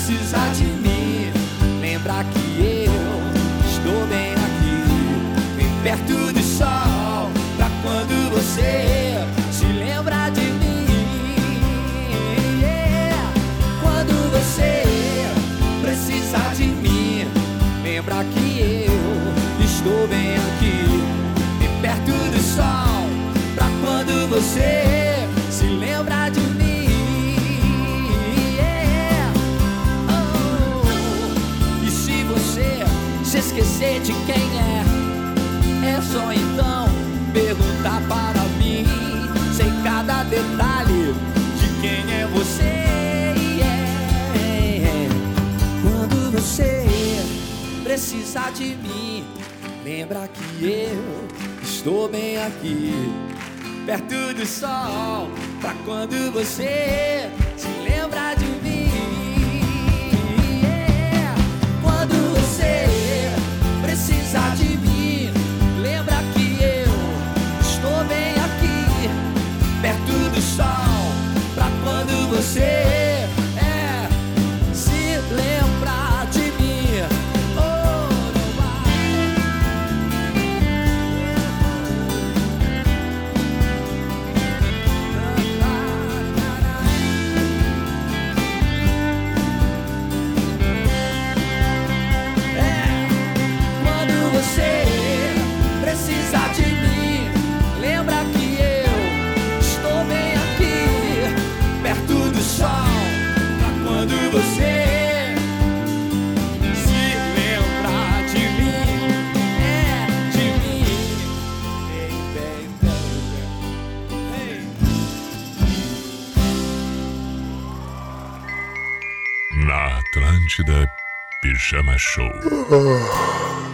precisa de mim, lembra que eu estou bem aqui, bem perto do sol, pra quando você esquecer de quem é. É só então perguntar para mim. sem cada detalhe de quem é você. Yeah. É, é, é. Quando você precisar de mim, lembra que eu estou bem aqui. Perto do sol, pra quando você se lembra de mim. Yeah. Quando você da Pijama Show.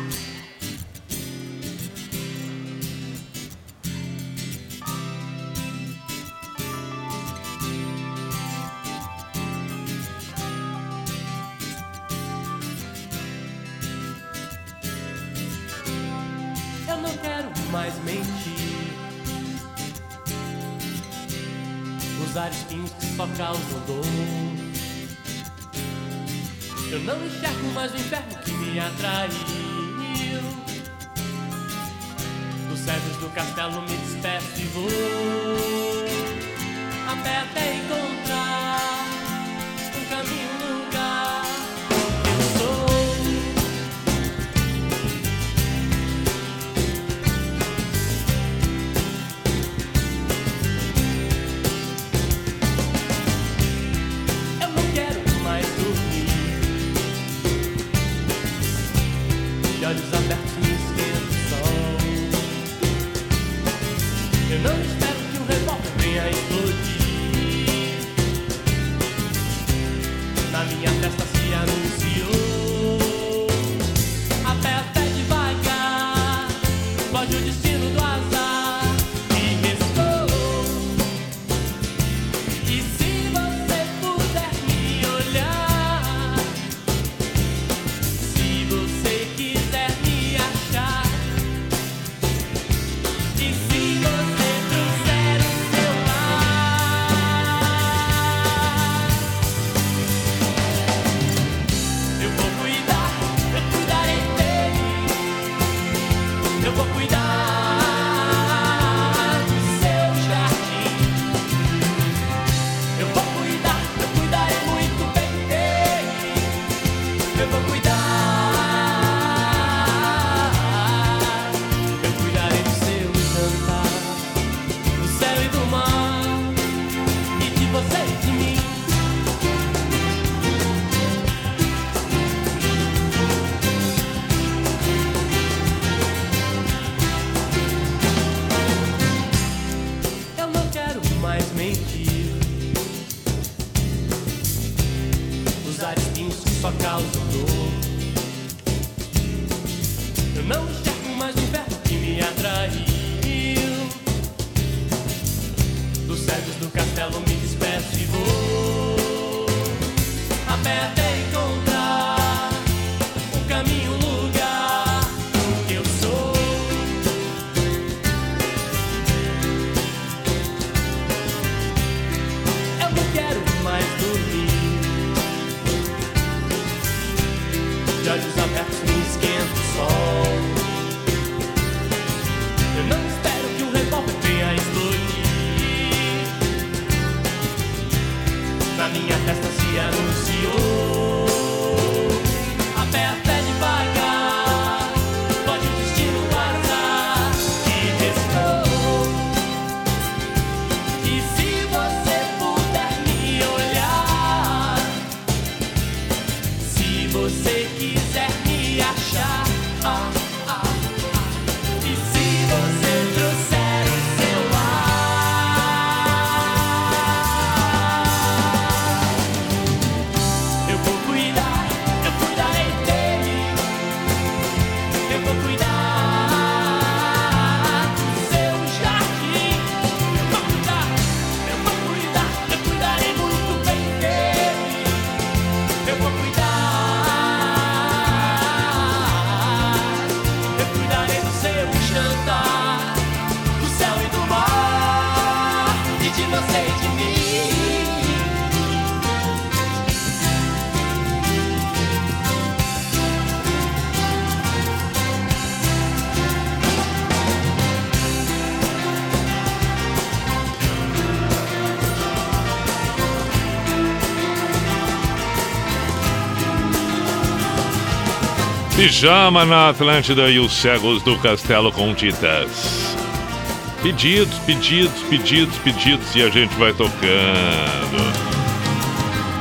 Pijama na Atlântida e os cegos do Castelo com Titas. Pedidos, pedidos, pedidos, pedidos e a gente vai tocando.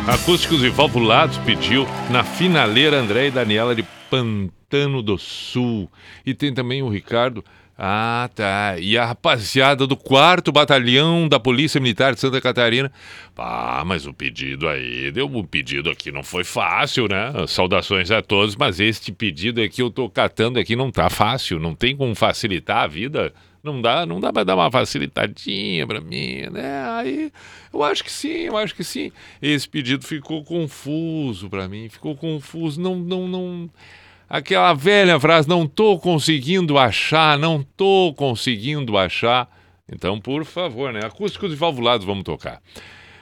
Acústicos e Valvulados pediu na finaleira André e Daniela de Pantano do Sul. E tem também o Ricardo. Ah, tá. E a rapaziada do 4 Batalhão da Polícia Militar de Santa Catarina. Ah, mas o pedido aí, deu um pedido aqui, não foi fácil, né? Saudações a todos, mas este pedido aqui eu tô catando aqui não tá fácil, não tem como facilitar a vida. Não dá, não dá pra dar uma facilitadinha pra mim, né? Aí eu acho que sim, eu acho que sim. Esse pedido ficou confuso pra mim, ficou confuso, não, não, não. Aquela velha frase, não tô conseguindo achar, não tô conseguindo achar. Então, por favor, né? Acústicos e valvulados, vamos tocar.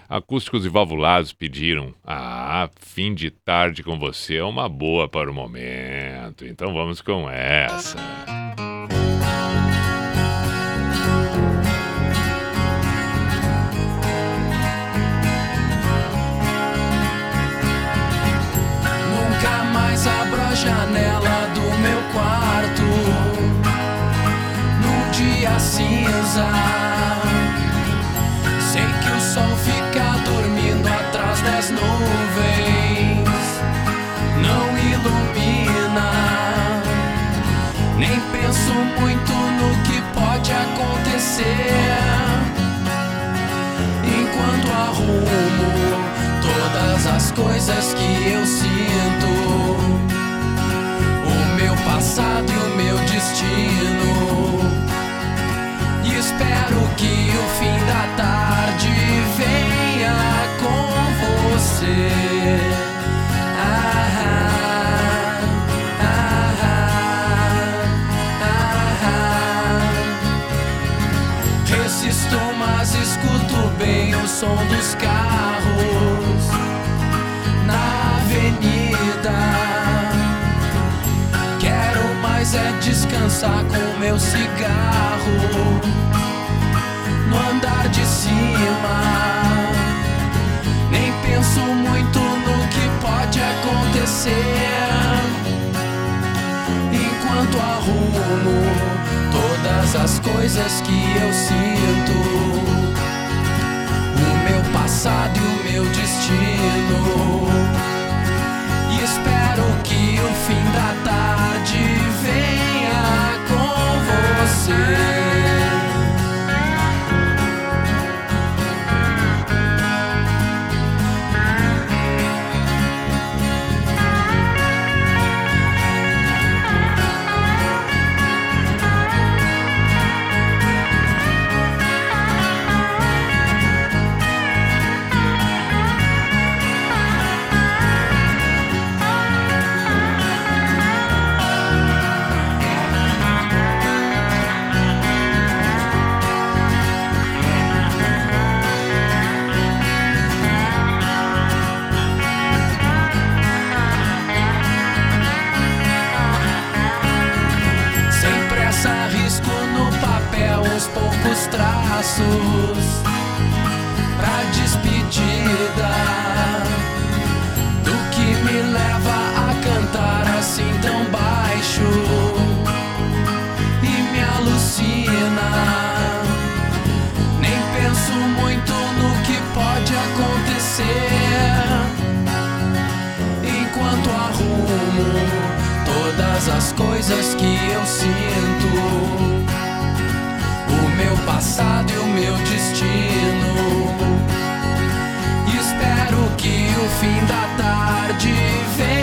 Acústicos e valvulados pediram. Ah, fim de tarde com você é uma boa para o momento. Então vamos com essa. janela do meu quarto num dia cinza. Sei que o sol fica dormindo atrás das nuvens, não ilumina. Nem penso muito no que pode acontecer enquanto arrumo todas as coisas que eu sinto e o meu destino. E espero que o fim da tarde venha com você. Ah, ah, ah. Resisto, mas escuto bem o som dos carros é descansar com meu cigarro no andar de cima. Nem penso muito no que pode acontecer. Enquanto arrumo todas as coisas que eu sinto, o meu passado e o meu destino. E espero que o fim da tarde com traços pra despedida. Do que me leva a cantar assim tão baixo. E me alucina. Nem penso muito no que pode acontecer. Enquanto arrumo todas as coisas que eu sinto, passado e o meu destino. E espero que o fim da tarde venha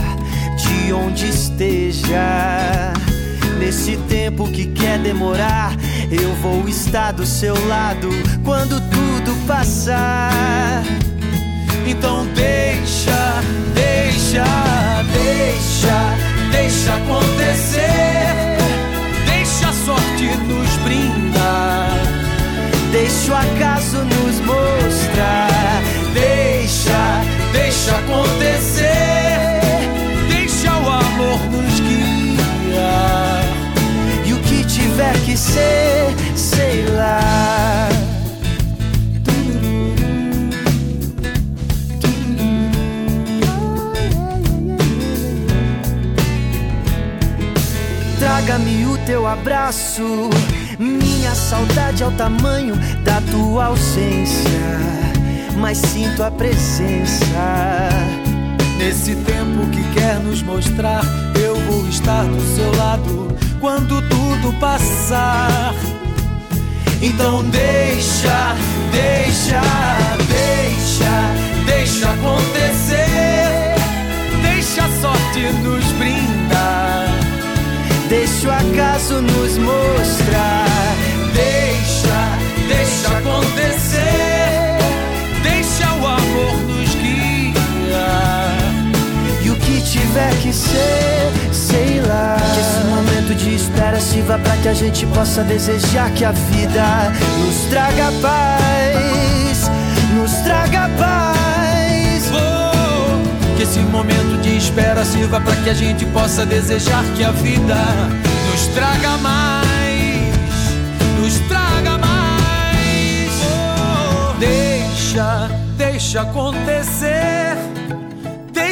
de onde esteja. Nesse tempo que quer demorar, eu vou estar do seu lado quando tudo passar. Então deixa, deixa, deixa, deixa acontecer. Deixa a sorte nos brindar. Deixa o acaso nos mostrar. Deixa, deixa acontecer. Amor nos guiar. E o que tiver que ser, sei lá. Traga-me o teu abraço. Minha saudade é o tamanho da tua ausência. Mas sinto a presença. Nesse tempo que quer nos mostrar, eu vou estar do seu lado quando tudo passar. Então deixa, deixa, deixa, deixa acontecer. Deixa a sorte nos brindar. Deixa o acaso nos mostrar. Deixa, deixa que ser, sei lá. Que esse momento de espera sirva pra que a gente possa desejar que a vida nos traga paz, nos traga paz. Oh, que esse momento de espera sirva para que a gente possa desejar que a vida nos traga mais, nos traga mais. Oh, deixa, deixa acontecer,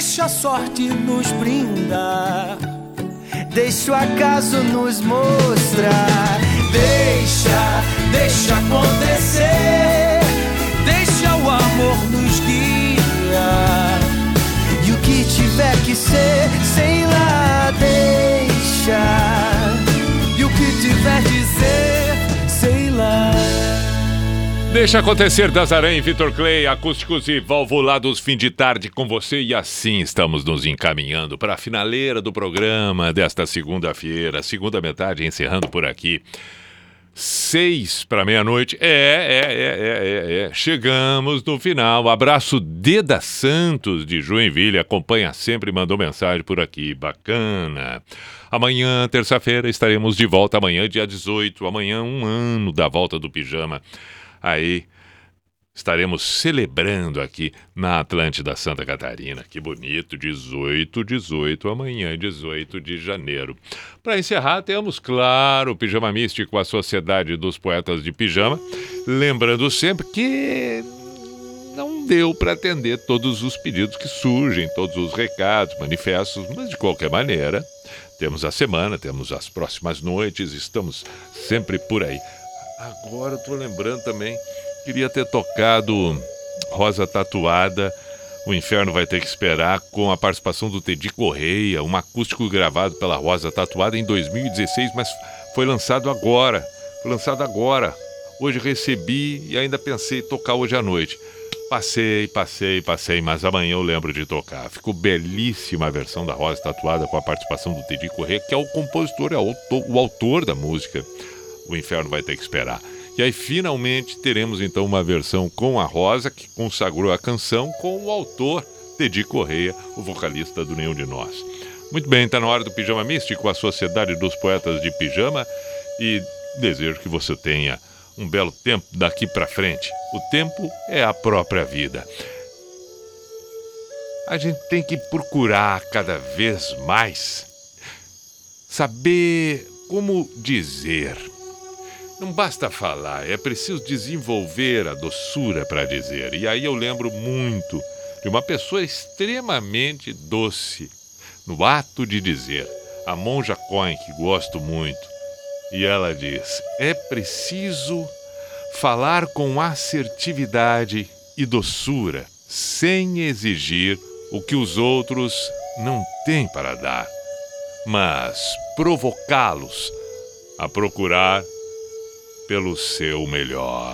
deixa a sorte nos brindar. Deixa o acaso nos mostrar. Deixa, deixa acontecer, deixa o amor nos guiar. E o que tiver que ser, sei lá, deixa. E o que tiver de ser, sei lá. Deixa acontecer Aranha, Vitor Clay, acústicos e valvulados fim de tarde com você e assim estamos nos encaminhando para a finaleira do programa desta segunda-feira, segunda metade encerrando por aqui. Seis para meia-noite. É, é, é, é, é, é. Chegamos no final. Abraço Deda Santos de Joinville. Acompanha sempre, mandou mensagem por aqui. Bacana. Amanhã, terça-feira, estaremos de volta. Amanhã, dia 18. Amanhã, um ano da volta do pijama. Aí estaremos celebrando aqui na Atlântida Santa Catarina. Que bonito, 18, 18, amanhã, 18 de janeiro. Para encerrar, temos, claro, o Pijama Místico, a Sociedade dos Poetas de Pijama. Lembrando sempre que não deu para atender todos os pedidos que surgem, todos os recados, manifestos, mas de qualquer maneira, temos a semana, temos as próximas noites, estamos sempre por aí. Agora eu tô lembrando também, queria ter tocado Rosa Tatuada, O Inferno Vai Ter Que Esperar, com a participação do Teddy Correia, um acústico gravado pela Rosa Tatuada em 2016, mas foi lançado agora, foi lançado agora. Hoje recebi e ainda pensei tocar hoje à noite. Passei, passei, passei, mas amanhã eu lembro de tocar. Ficou belíssima a versão da Rosa Tatuada com a participação do Teddy Correia, que é o compositor, é o autor, o autor da música o inferno vai ter que esperar. E aí finalmente teremos então uma versão com a Rosa, que consagrou a canção com o autor Teddy Correia, o vocalista do Nenhum de Nós. Muito bem, está na hora do Pijama Místico, a Sociedade dos Poetas de Pijama, e desejo que você tenha um belo tempo daqui para frente. O tempo é a própria vida. A gente tem que procurar cada vez mais saber como dizer. Não basta falar, é preciso desenvolver a doçura para dizer. E aí eu lembro muito de uma pessoa extremamente doce no ato de dizer, a Monja Coin, que gosto muito. E ela diz: é preciso falar com assertividade e doçura, sem exigir o que os outros não têm para dar, mas provocá-los a procurar pelo seu melhor.